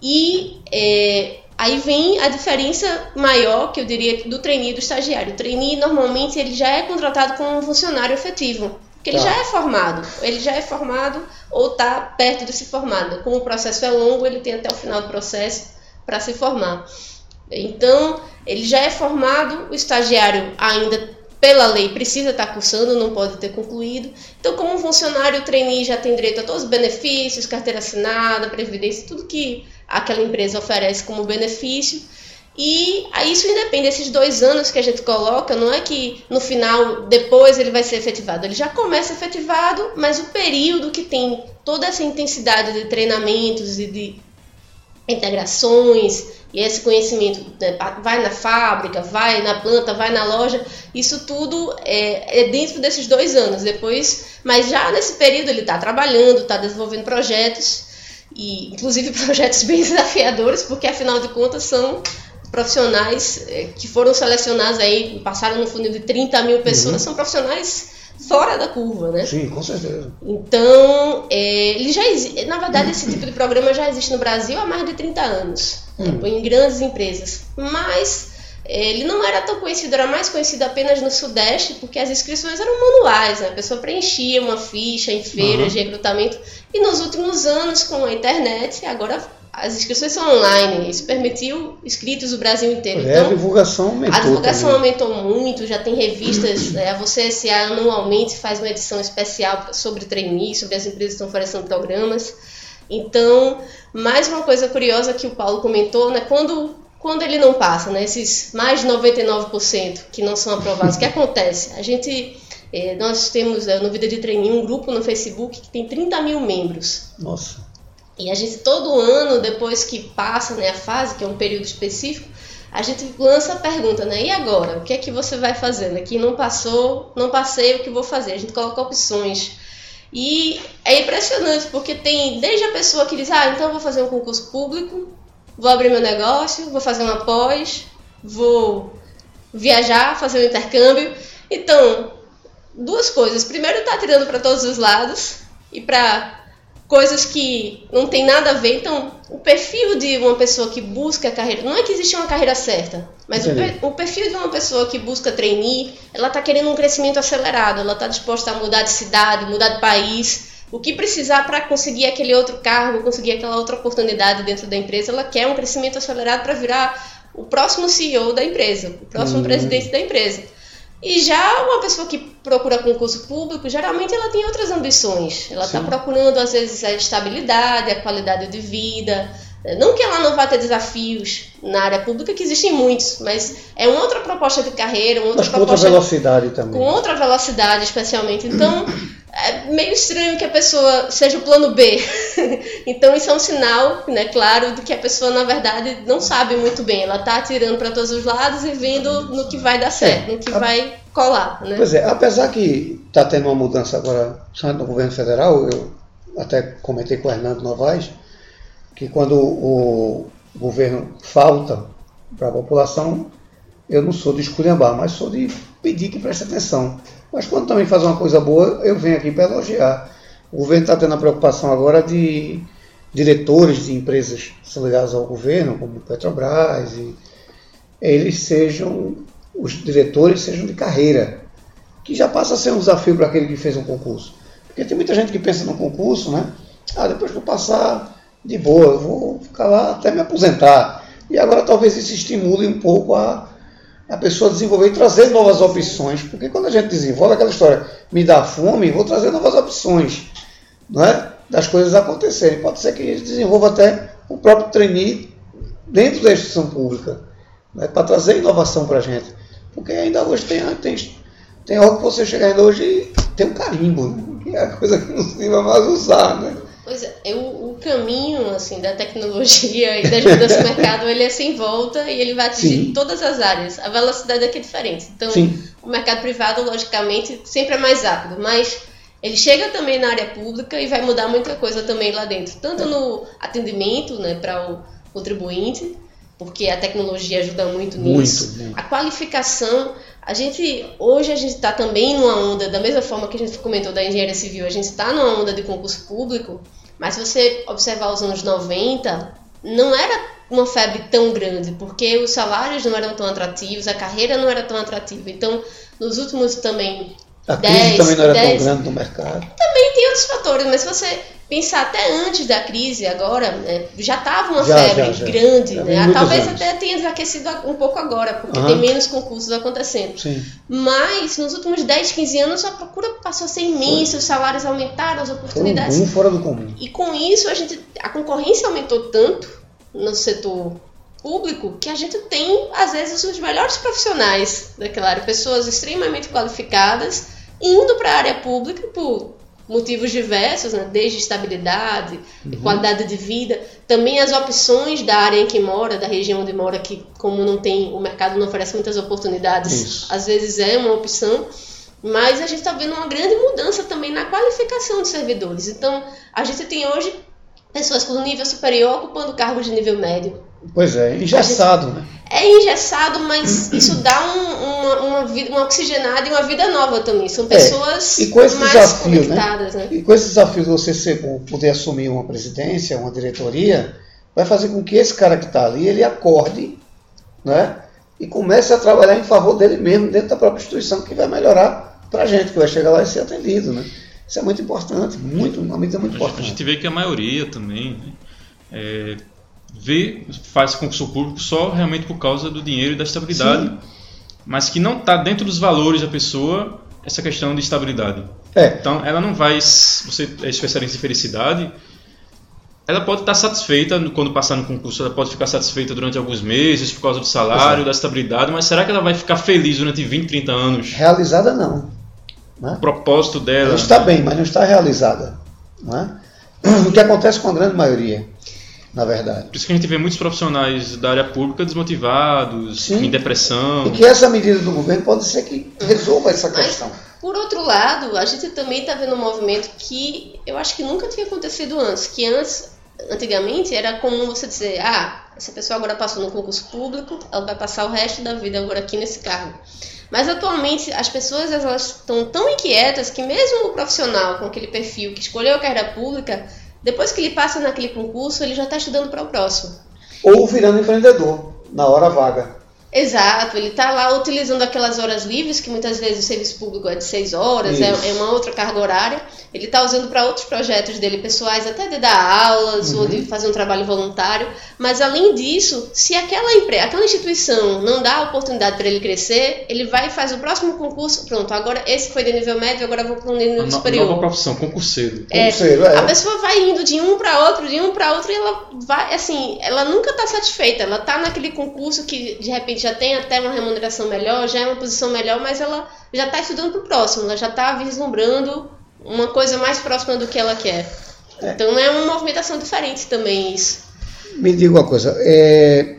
E é, aí vem a diferença maior, que eu diria, do trainee e do estagiário. O trainee, normalmente, ele já é contratado como um funcionário efetivo, porque ele tá. já é formado. Ele já é formado ou está perto de se formar. Como o processo é longo, ele tem até o final do processo para se formar. Então, ele já é formado, o estagiário ainda pela lei precisa estar cursando, não pode ter concluído. Então, como um funcionário trainee já tem direito a todos os benefícios, carteira assinada, previdência, tudo que aquela empresa oferece como benefício. E isso independe desses dois anos que a gente coloca, não é que no final, depois ele vai ser efetivado. Ele já começa efetivado, mas o período que tem toda essa intensidade de treinamentos e de integrações, e esse conhecimento né, vai na fábrica, vai na planta, vai na loja, isso tudo é, é dentro desses dois anos. Depois, mas já nesse período ele está trabalhando, está desenvolvendo projetos, e inclusive projetos bem desafiadores, porque afinal de contas são profissionais é, que foram selecionados aí, passaram no funil de 30 mil pessoas, uhum. são profissionais fora da curva, né? Sim, com certeza. Então, é, ele já existe, na verdade, esse tipo de programa já existe no Brasil há mais de 30 anos, Hum. em grandes empresas. Mas é, ele não era tão conhecido, era mais conhecido apenas no Sudeste, porque as inscrições eram manuais, né? a pessoa preenchia uma ficha em feiras Uhum. de recrutamento. E nos últimos anos, com a internet, agora as inscrições são online. Isso permitiu inscritos do Brasil inteiro. É, a Então, divulgação aumentou. a divulgação também. aumentou muito, já tem revistas, né? a Você SA anualmente faz uma edição especial sobre trainee, sobre as empresas que estão oferecendo programas. Então, mais uma coisa curiosa que o Paulo comentou, né? Quando, quando ele não passa, né? Esses mais de 99% que não são aprovados, o que acontece? A gente, eh, nós temos eh, no Vida de Trainee um grupo no Facebook que tem 30 mil membros. Nossa. E a gente todo ano, depois que passa né, a fase, que é um período específico, a gente lança a pergunta, né? E agora? O que é que você vai fazer? Né? Que não passou, não passei, o que vou fazer? A gente coloca opções. E é impressionante, porque tem desde a pessoa que diz, ah, então vou fazer um concurso público, vou abrir meu negócio, vou fazer uma pós, vou viajar, fazer um intercâmbio. Então, duas coisas. Primeiro, tá tirando para todos os lados e para coisas que não tem nada a ver. Então, o perfil de uma pessoa que busca a carreira, não é que existe uma carreira certa, mas o, per- o perfil de uma pessoa que busca trainee, ela está querendo um crescimento acelerado, ela está disposta a mudar de cidade, mudar de país. O que precisar para conseguir aquele outro cargo, conseguir aquela outra oportunidade dentro da empresa, ela quer um crescimento acelerado para virar o próximo CEO da empresa, o próximo Hum. presidente da empresa. E já uma pessoa que procura concurso público, geralmente ela tem outras ambições. Ela está procurando, às vezes, a estabilidade, a qualidade de vida. Não que ela não vá ter desafios na área pública, que existem muitos, mas é uma outra proposta de carreira, uma outra Mas com outra proposta velocidade também. com outra velocidade, especialmente. Então, é meio estranho que a pessoa seja o plano B. então, isso é um sinal, né, claro, de que a pessoa, na verdade, não sabe muito bem. Ela está atirando para todos os lados e vendo no que vai dar certo, no que A- vai colar, né? Pois é, apesar que está tendo uma mudança agora, no governo federal, eu até comentei com o Hernando Novaes, que quando o governo falta para a população, eu não sou de esculhambar, mas sou de pedir que preste atenção. Mas quando também faz uma coisa boa, eu venho aqui para elogiar. O governo está tendo a preocupação agora de diretores de empresas ligadas ao governo, como Petrobras, e eles sejam, os diretores sejam de carreira, que já passa a ser um desafio para aquele que fez um concurso. Porque tem muita gente que pensa no concurso, né? Ah, depois eu passar, de boa, eu vou ficar lá até me aposentar. E agora talvez isso estimule um pouco a, a pessoa desenvolver e trazer novas opções. Porque quando a gente desenvolve aquela história, me dá fome, vou trazer novas opções, não é? Das coisas acontecerem. Pode ser que a gente desenvolva até o próprio trainee dentro da instituição pública, né? para trazer inovação para a gente. Porque ainda hoje tem, tem, tem hora que você chega ainda hoje e tem um carimbo, né? que é a coisa que não se vai mais usar. Né? Pois é, eu- o caminho assim da tecnologia e das mudanças do mercado ele é sem volta e ele vai atingir Sim. todas as áreas. A velocidade aqui é diferente. Então, Sim. o mercado privado, logicamente, sempre é mais rápido, mas ele chega também na área pública e vai mudar muita coisa também lá dentro, tanto no atendimento, né, para o contribuinte, porque a tecnologia ajuda muito nisso. Muito, muito. A qualificação, a gente hoje a gente está também numa onda da mesma forma que a gente comentou da engenharia civil, a gente está numa onda de concurso público, mas se você observar os anos 90, não era uma febre tão grande, porque os salários não eram tão atrativos, a carreira não era tão atrativa. Então, nos últimos também A crise 10, também não era 10, tão grande no mercado. também tem outros fatores, mas se você pensar até antes da crise, agora, né, já estava uma Já, febre já, já. grande, Já né? Talvez anos. até tenha desaquecido um pouco agora, porque Aham. tem menos concursos acontecendo. Sim. Mas nos últimos 10, 15 anos a procura passou a ser imensa, os salários aumentaram, as Foi um oportunidades. fora do comum. E com isso a gente a concorrência aumentou tanto no setor público que a gente tem às vezes os melhores profissionais daquela área, pessoas extremamente qualificadas indo para a área pública por motivos diversos, né? desde estabilidade, qualidade de vida, também as opções da área em que mora, da região onde mora, que como não tem, o mercado não oferece muitas oportunidades, Isso. às vezes é uma opção, mas a gente está vendo uma grande mudança também na qualificação dos servidores. Então, a gente tem hoje pessoas com nível superior ocupando cargos de nível médio. Pois é, engessado, né? É engessado, mas isso dá um, uma, uma, vida, uma oxigenada e uma vida nova também. São pessoas é. e com esse mais desafio, né? conectadas, né? E com esse desafio de você ser, poder assumir uma presidência, uma diretoria, vai fazer com que esse cara que está ali, ele acorde, né? E comece a trabalhar em favor dele mesmo, dentro da própria instituição, que vai melhorar para a gente, que vai chegar lá e ser atendido, né? Isso é muito importante, muito, uma medida muito importante. A gente vê que a maioria também né, é, vê, faz concurso público só realmente por causa do dinheiro e da estabilidade, Sim. mas que não está dentro dos valores da pessoa essa questão de estabilidade. É. Então, ela não vai. Você é especialista em felicidade, ela pode estar satisfeita quando passar no concurso, ela pode ficar satisfeita durante alguns meses por causa do salário, é. da estabilidade, mas será que ela vai ficar feliz durante 20, 30 anos? Realizada não. Né? O propósito dela. Ela está bem, mas não está realizada. Não é? O que acontece com a grande maioria, na verdade. Por isso que a gente vê muitos profissionais da área pública desmotivados, Sim. em depressão. E que essa medida do governo pode ser que resolva essa questão. Mas, por outro lado, a gente também está vendo um movimento que eu acho que nunca tinha acontecido antes. Que antes, antigamente, era comum você dizer: ah, essa pessoa agora passou no concurso público, ela vai passar o resto da vida agora aqui nesse cargo. Mas atualmente as pessoas elas estão tão inquietas que mesmo o profissional com aquele perfil que escolheu a carreira pública, depois que ele passa naquele concurso, ele já está estudando para o próximo. Ou virando empreendedor na hora vaga. Exato, ele está lá utilizando aquelas horas livres, que muitas vezes o serviço público é de seis horas, é, é, uma outra carga horária. Ele está usando para outros projetos dele pessoais, até de dar aulas uhum. ou de fazer um trabalho voluntário. Mas além disso, se aquela empresa, aquela instituição não dá a oportunidade para ele crescer, ele vai e faz o próximo concurso. Pronto, agora esse foi de nível médio, agora vou para um nível no, superior. Nova profissão, concurseiro. É, concurseiro é. A pessoa vai indo de um para outro, de um para outro, e ela vai, assim, ela nunca está satisfeita. Ela está naquele concurso que de repente já tem até uma remuneração melhor, já é uma posição melhor, mas ela já está estudando para o próximo, ela já está vislumbrando uma coisa mais próxima do que ela quer. É. Então é uma movimentação diferente também isso. Me diga uma coisa, é,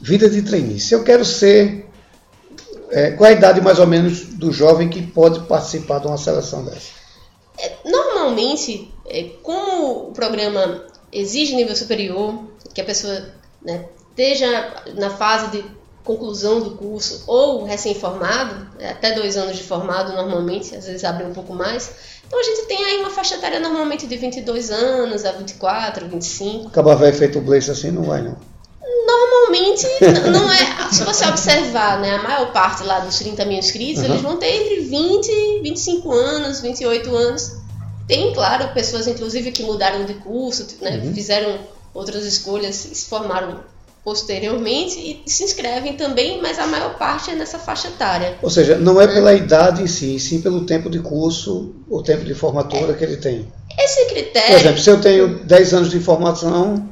vida de trainee. Se eu quero ser, é, qual a idade mais ou menos do jovem que pode participar de uma seleção dessa? É, normalmente, é, como o programa exige nível superior, que a pessoa né, esteja na fase de conclusão do curso ou recém-formado, é, até dois anos de formado normalmente, às vezes abre um pouco mais. Então a gente tem aí uma faixa etária normalmente de 22 anos a 24, 25. Acabar velho feito o Blaze assim não vai não. Normalmente não é. Se você observar, né, a maior parte lá dos 30 mil inscritos, uhum. eles vão ter entre 20 e 25 anos, 28 anos. Tem, claro, pessoas inclusive que mudaram de curso, né, uhum. fizeram outras escolhas, se formaram posteriormente e se inscrevem também, mas a maior parte é nessa faixa etária. Ou seja, não é pela idade em si, sim pelo tempo de curso, o tempo de formatura é. que ele tem. Esse critério. Por exemplo, se eu tenho 10 anos de formação,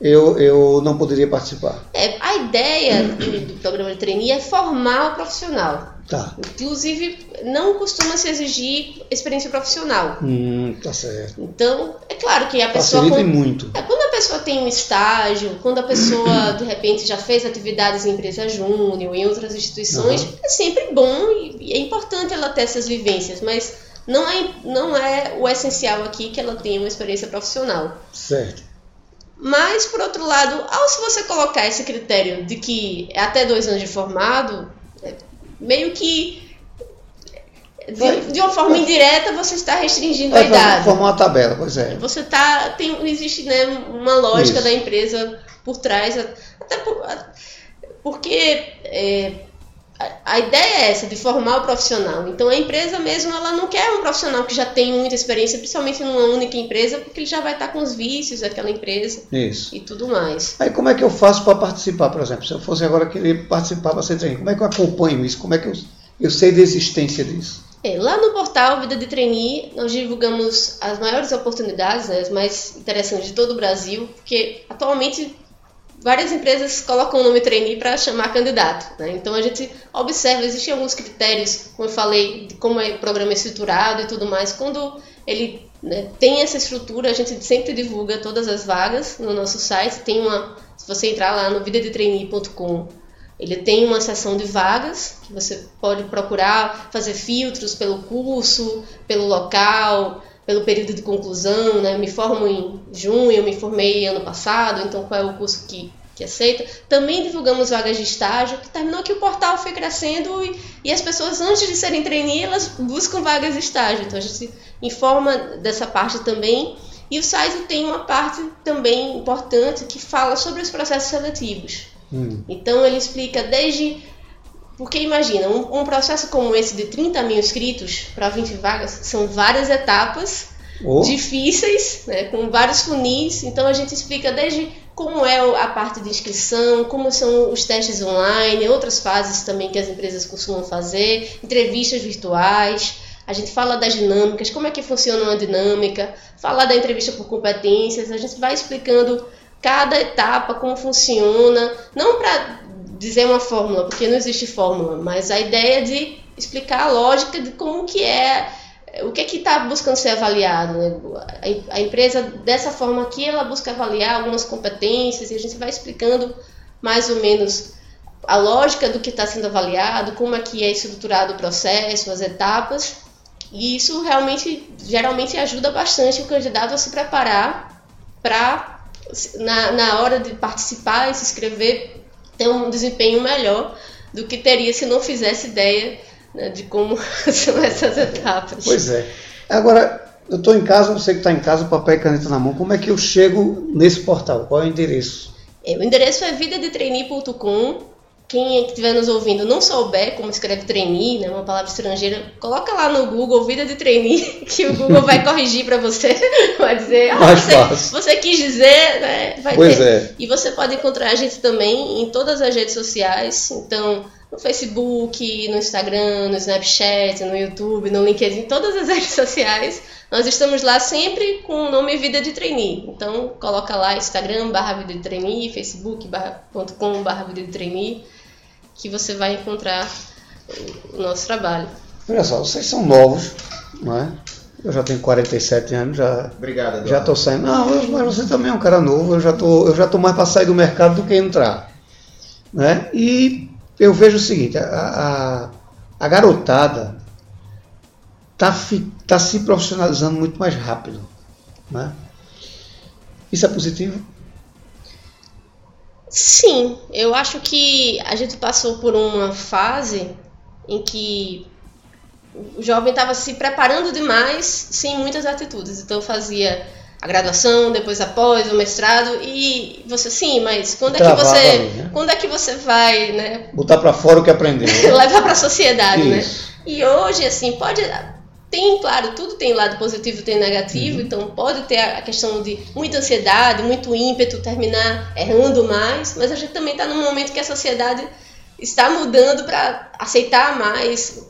eu, eu não poderia participar. É, a ideia do, programa de trainee é formar o profissional. Tá. Inclusive, não costuma se exigir experiência profissional. Hum, tá certo. Então, é claro que a pessoa. Facilita quando, muito. É, pessoa tem um estágio, quando a pessoa, de repente, já fez atividades em empresa júnior, em outras instituições, uhum. é sempre bom e, é importante ela ter essas vivências, mas não é, não é o essencial aqui que ela tenha uma experiência profissional. Certo. Mas, por outro lado, ao se você colocar esse critério de que é até dois anos de formado, é meio que de, de, uma forma indireta você está restringindo é, a idade. Formar uma tabela, pois é. Você está tem existe né, uma lógica Isso. da empresa por trás, até por, porque é, a ideia é essa, de formar o profissional. Então a empresa mesmo, ela não quer um profissional que já tem muita experiência, principalmente numa única empresa, porque ele já vai estar com os vícios daquela empresa Isso. e tudo mais. Aí como é que eu faço para participar, por exemplo? Se eu fosse agora querer participar para ser treinador, como é que eu acompanho isso? Como é que eu, eu sei da existência disso? É, lá no portal Vida de Trainee, nós divulgamos as maiores oportunidades, né, as mais interessantes de todo o Brasil, porque atualmente várias empresas colocam o nome trainee para chamar candidato. Né? Então a gente observa, existem alguns critérios, como eu falei, de como é o programa é estruturado e tudo mais. Quando ele né, tem essa estrutura, a gente sempre divulga todas as vagas no nosso site. Tem uma, se você entrar lá no vidadetrainee.com, ele tem uma seção de vagas que você pode procurar, fazer filtros pelo curso, pelo local, pelo período de conclusão, né? Me formo em junho, me formei ano passado, então qual é o curso que, que aceita. Também divulgamos vagas de estágio, que terminou que o portal foi crescendo e, e as pessoas, antes de serem trainee, elas buscam vagas de estágio. Então a gente informa dessa parte também. E o site tem uma parte também importante que fala sobre os processos seletivos. Hum. Então ele explica desde. Porque imagina, um, um, processo como esse de 30 mil inscritos para 20 vagas são várias etapas oh. difíceis, né, com vários funis. Então a gente explica desde como é a parte de inscrição, como são os testes online, outras fases também que as empresas costumam fazer, entrevistas virtuais. A gente fala das dinâmicas, como é que funciona uma dinâmica, falar da entrevista por competências, a gente vai explicando cada etapa, como funciona, não para dizer uma fórmula, porque não existe fórmula, mas a ideia de explicar a lógica de como que é o que é que está buscando ser avaliado? Né? A, empresa, dessa forma aqui, ela busca avaliar algumas competências e a gente vai explicando mais ou menos a lógica do que está sendo avaliado, como é que é estruturado o processo, as etapas. E isso realmente, geralmente ajuda bastante o candidato a se preparar para, na, na hora de participar e se inscrever, ter um desempenho melhor do que teria se não fizesse ideia né, de como são essas etapas. Pois é. Agora, eu estou em casa, você que está em casa, papel e caneta na mão, como é que eu chego nesse portal? Qual é o endereço? É, o endereço é vidadetrainee.com. Quem estiver nos ouvindo não souber como escreve trainee, né, uma palavra estrangeira, coloca lá no Google vida de trainee, que o Google vai corrigir para você, vai dizer, ah, você, você, quis dizer, né, vai pois ter. É. E você pode encontrar a gente também em todas as redes sociais, então no Facebook, no Instagram, no Snapchat, no YouTube, no LinkedIn, todas as redes sociais. Nós estamos lá sempre com o nome Vida de Trainee. Então, coloca lá Instagram, barra Vida de Trainee, facebook.com, barra Vida de Trainee, que você vai encontrar o nosso trabalho. Olha só, vocês são novos, não é? Eu já tenho 47 anos, já. Obrigado, Eduardo. Já estou saindo. Não, mas você também é um cara novo, eu já tô, eu já tô mais para sair do mercado do que entrar. Né? E eu vejo o seguinte, a, a, a garotada está tá se profissionalizando muito mais rápido. Né? Isso é positivo? Sim, eu acho que a gente passou por uma fase em que o jovem estava se preparando demais sem muitas atitudes. Então fazia a graduação, depois após o mestrado e você sim, mas quando é que você, ali, né? quando é que você vai, né? Botar para fora o que aprendeu. levar para a sociedade, né? Isso. né? E hoje assim pode tem, claro, tudo tem lado positivo, tem negativo, uhum. então pode ter a questão de muita ansiedade, muito ímpeto, terminar errando mais, mas a gente também está num momento que a sociedade está mudando para aceitar mais,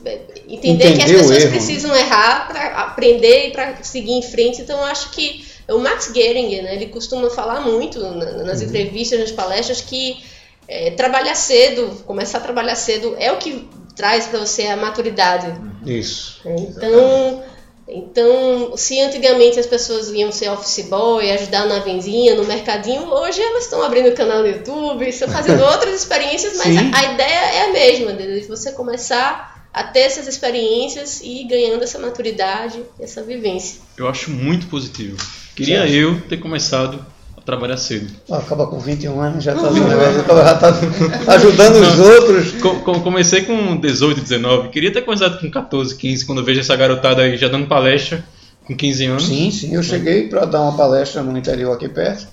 entender que as pessoas precisam errar para aprender e para seguir em frente. Então, eu acho que o Max Gehringer, né, ele costuma falar muito nas uhum. entrevistas, nas palestras, que é, trabalhar cedo, começar a trabalhar cedo é o que traz para você a maturidade. Isso. Então, então, se antigamente as pessoas iam ser office boy, ajudar na vendinha, no mercadinho, hoje elas estão abrindo canal no YouTube, estão fazendo outras experiências, mas a, a, ideia é a mesma, de você começar a ter essas experiências e ir ganhando essa maturidade, essa vivência. Eu acho muito positivo. Queria eu ter começado trabalhar cedo. acaba com 21 anos, já está já tá ajudando os outros. Com, comecei com 18, 19. Queria ter começado com 14, 15, quando eu vejo essa garotada aí já dando palestra com 15 anos. Sim, sim. Eu cheguei para dar uma palestra no interior aqui perto,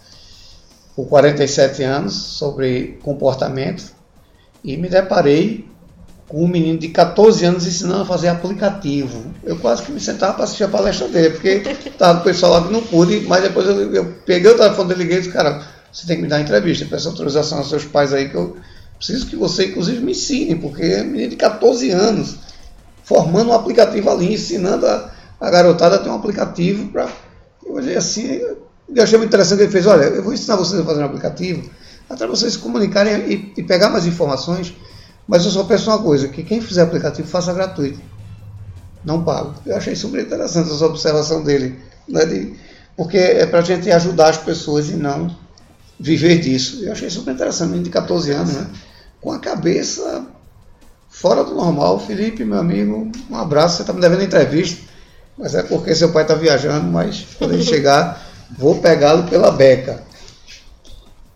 com 47 anos, sobre comportamento, e me deparei um menino de 14 anos ensinando a fazer aplicativo. Eu quase que me sentava para assistir a palestra dele, porque estava o pessoal lá que não pude, mas depois eu, eu peguei o telefone dele e liguei e disse, cara, você tem que me dar entrevista, peça autorização aos seus pais aí, que eu preciso que você, inclusive, me ensine, porque é um menino de 14 anos, formando um aplicativo ali, ensinando a, a garotada a ter um aplicativo para... Eu olhei assim, eu achei muito interessante que ele fez, olha, eu vou ensinar vocês a fazer um aplicativo, até vocês se comunicarem e, e pegar mais informações mas eu só peço uma coisa, que quem fizer aplicativo faça gratuito. Não pago. Eu achei super interessante essa observação dele. Né, de, porque é para a gente ajudar as pessoas e não viver disso. Eu achei super interessante, menino de 14 anos, né? Com a cabeça fora do normal. Felipe, meu amigo, um abraço. Você está me devendo entrevista, mas é porque seu pai está viajando, mas quando ele chegar, vou pegá-lo pela beca.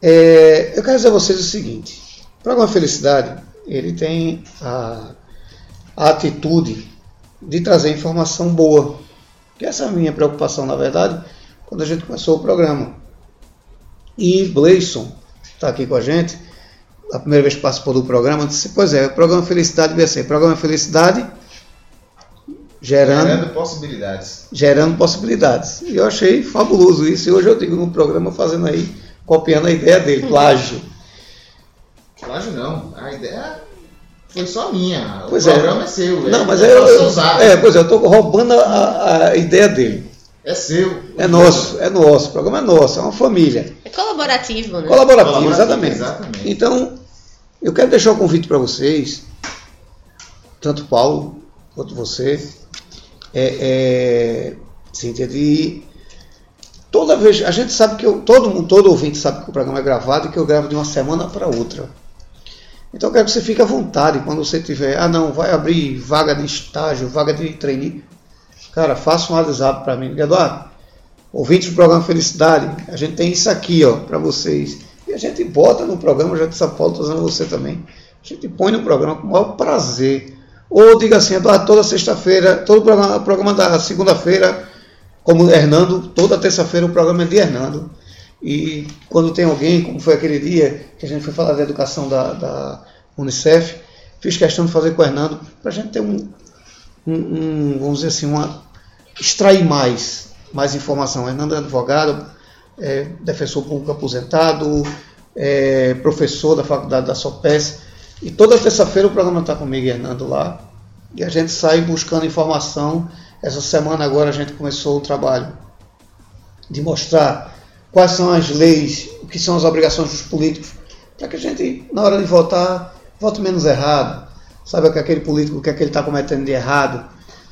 É, eu quero dizer a vocês o seguinte: o programa Felicidade ele tem a, a atitude de trazer informação boa. Que essa é a minha preocupação, na verdade, quando a gente começou o programa. E Gleison está aqui com a gente, a primeira vez que participou do programa, disse: Pois é, o programa Felicidade vai ser programa Felicidade gerando, Gerando possibilidades. gerando possibilidades. E eu achei fabuloso isso. E hoje eu digo no programa fazendo aí, copiando a ideia dele, plágio. Plágio não. A ideia foi só minha. O Pois é. programa é, seu. Não, mas é eu, nosso eu, usado. é, pois é, eu estou roubando a, a ideia dele. É seu. É nosso, é nosso, o programa é nosso, é uma família. É colaborativo, né? Colaborativo, Colaborativo, exatamente. exatamente. Então, eu quero deixar o convite para vocês, tanto Paulo quanto você, é, é, Cíntia, de toda vez, a gente sabe que eu, todo mundo, todo ouvinte sabe que o programa é gravado e que eu gravo de uma semana para outra. Então eu quero que você fique à vontade quando você tiver, ah não, vai abrir vaga de estágio, vaga de trainee. Cara, faça um WhatsApp para mim, Eduardo. Ouvintes do programa Felicidade, a gente tem isso aqui, ó, para vocês. E a gente bota no programa, já disse a Paulo, estou usando você também. A gente põe no programa com o maior prazer. Ou diga assim, Eduardo, toda sexta-feira, todo programa, programa da segunda-feira, como Hernando, toda terça-feira o programa é de Hernando. E quando tem alguém, como foi aquele dia que a gente foi falar da educação da, da Unicef, fiz questão de fazer com o Hernando, para a gente ter um, um, um, vamos dizer assim, uma, extrair mais, mais informação. O Hernando é advogado, é defensor público aposentado, é professor da faculdade da SOPES, e toda terça-feira o programa está comigo e Hernando lá, e a gente sai buscando informação. Essa semana agora a gente começou o trabalho de mostrar quais são as leis, o que são as obrigações dos políticos, para que a gente, na hora de votar, vote menos errado, saiba que aquele político, o que é que ele está cometendo de errado.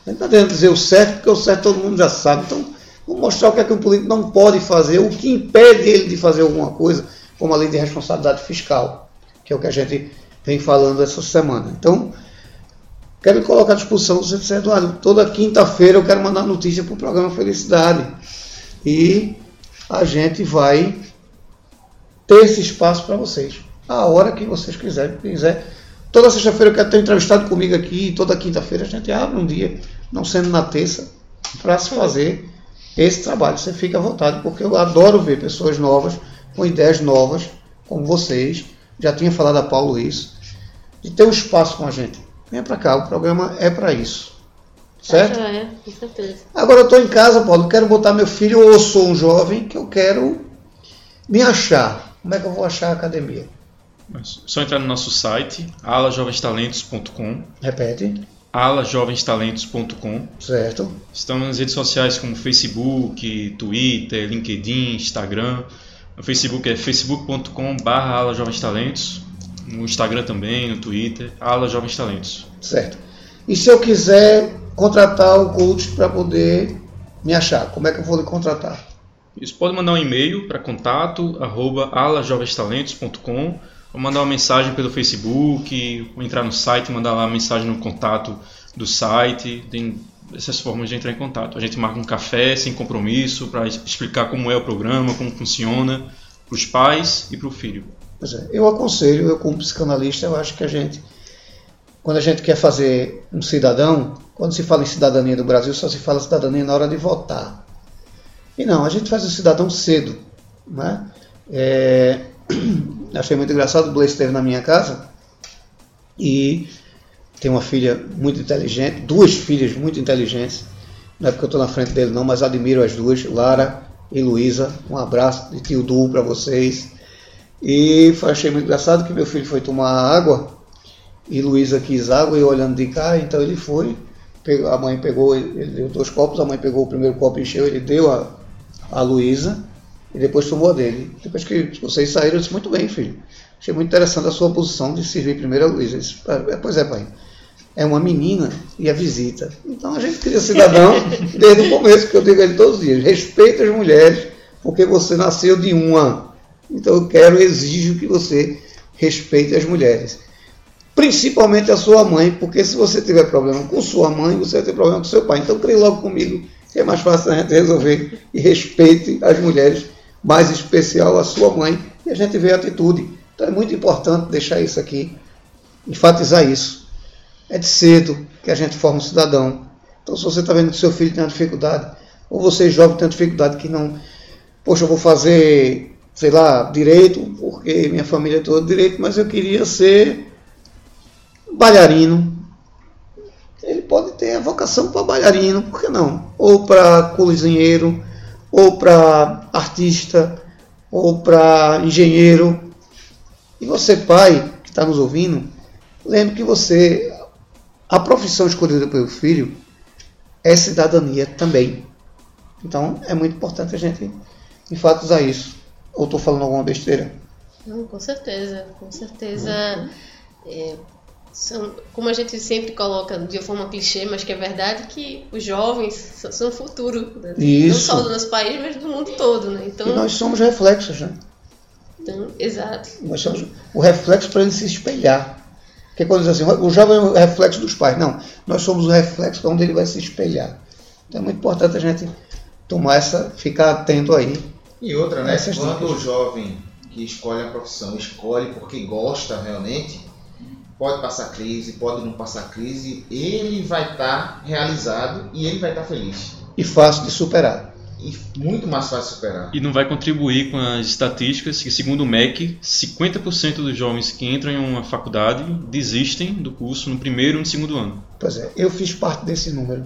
Não está tentando dizer o certo, porque o certo todo mundo já sabe. Então, vamos mostrar o que é que o político não pode fazer, o que impede ele de fazer alguma coisa, como a lei de responsabilidade fiscal, que é o que a gente vem falando essa semana. Então, quero colocar à disposição, você disse, Eduardo, toda quinta-feira eu quero mandar notícia para o programa Felicidade. E a gente vai ter esse espaço para vocês. A hora que vocês quiserem. Quiser. Toda sexta-feira eu quero ter entrevistado comigo aqui. Toda quinta-feira a gente abre um dia, não sendo na terça, para se fazer esse trabalho. Você fica à vontade, porque eu adoro ver pessoas novas, com ideias novas, como vocês. Já tinha falado a Paulo isso. De ter um espaço com a gente. Venha para cá, o programa é para isso. Certo? Ah, é, com certeza. Agora eu estou em casa, Paulo, quero botar meu filho, ou eu sou um jovem que eu quero me achar. Como é que eu vou achar a academia? Mas Só entrar no nosso site, alajoventalentos.com, Repete. alajoventalentos.com. Certo. Estamos nas redes sociais como Facebook, Twitter, LinkedIn, Instagram. No Facebook é facebook.com.br alajoventalentos. No Instagram também, no Twitter, Ala Jovens Talentos. Certo. E se eu quiser contratar o coach para poder me achar, como é que eu vou lhe contratar? Isso pode mandar um e-mail para contato arroba alajovestalentos.com ou mandar uma mensagem pelo Facebook, ou entrar no site mandar lá a mensagem no contato do site. Tem essas formas de entrar em contato. A gente marca um café sem compromisso para explicar como é o programa, como funciona para os pais e para o filho. Pois é, eu aconselho, eu como psicanalista, eu acho que a gente, quando a gente quer fazer um cidadão, quando se fala em cidadania do Brasil, só se fala cidadania na hora de votar. E não, a gente faz o cidadão cedo. Né? É, achei muito engraçado, o Blaise esteve na minha casa e tem uma filha muito inteligente, duas filhas muito inteligentes. Não é porque eu estou na frente dele não, mas admiro as duas, Lara e Luísa. Um abraço de tio Du para vocês. E achei muito engraçado que meu filho foi tomar água e Luísa quis água e eu olhando de cá, então ele foi. pegou- a mãe pegou, ele deu dois copos, a mãe pegou o primeiro copo e encheu, ele deu a, a Luísa e depois tomou a dele. Depois que vocês saíram, eu disse, muito bem, filho. Achei muito interessante a sua posição de servir primeiro a Luísa. "Ah, Pois é, pai. É uma menina e a visita. Então a gente cria cidadão desde o começo, que eu digo a ele todos os dias. Respeita as mulheres, porque você nasceu de uma. Então eu quero, exijo que você respeite as mulheres. Principalmente a sua mãe, porque se você tiver problema com sua mãe, você vai ter problema com seu pai. Então crie logo comigo, que é mais fácil a gente resolver. E respeite as mulheres, mais especial a sua mãe e a gente vê a atitude. Então é muito importante deixar isso aqui, enfatizar isso. É de cedo que a gente forma um cidadão. Então se você está vendo que seu filho tem uma dificuldade, ou você jovem tem uma dificuldade que não, poxa, eu vou fazer, sei lá, direito, porque minha família é toda direito, mas eu queria ser bailarino. Ele pode ter a vocação para bailarino, por que não? Ou para cozinheiro, ou para artista, ou para engenheiro. E você, pai, que está nos ouvindo, lembre que você, a profissão escolhida pelo filho é cidadania também. Então é muito importante a gente enfatizar isso. Ou estou falando alguma besteira? Não, com certeza, com certeza. É, são, como a gente sempre coloca de forma clichê, mas que é verdade, que os jovens são o futuro. Né? Não só do nosso país, mas do mundo todo. Né? Então, e nós somos reflexos, né? Então, exato. Nós somos o reflexo para ele se espelhar. Porque quando diz assim, o jovem é o reflexo dos pais. Não, nós somos o reflexo onde ele vai se espelhar. Então é muito importante a gente tomar essa, ficar atento aí. E outra, né? Quando o jovem que escolhe a profissão escolhe porque gosta realmente, pode passar crise, pode não passar crise, ele vai estar tá realizado e ele vai estar tá feliz. E fácil de superar. E muito mais fácil de superar. E não vai contribuir com as estatísticas que, segundo o MEC, 50% dos jovens que entram em uma faculdade desistem do curso no primeiro e no segundo ano. Pois é, eu fiz parte desse número.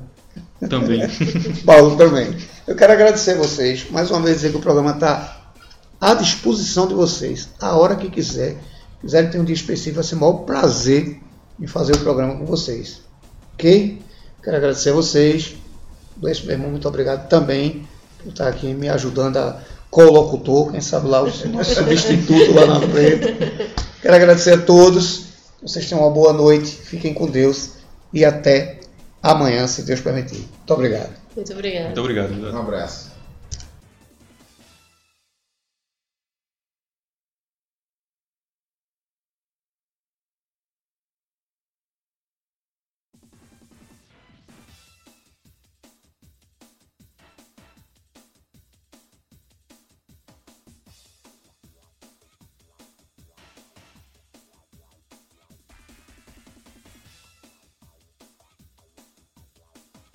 Também. Paulo também. Eu quero agradecer a vocês. Mais uma vez dizer que o programa está à disposição de vocês. A hora que quiser. Quiserem ter um dia específico, vai ser o maior prazer em fazer o programa com vocês. Ok? Quero agradecer a vocês. Luiz, meu irmão, muito obrigado também por estar aqui me ajudando a colocutor, quem sabe lá o nosso substituto lá na frente. Quero agradecer a todos. Vocês tenham uma boa noite. Fiquem com Deus e até amanhã, se Deus permitir. Muito obrigado. Muito obrigado. Muito obrigado. Um abraço.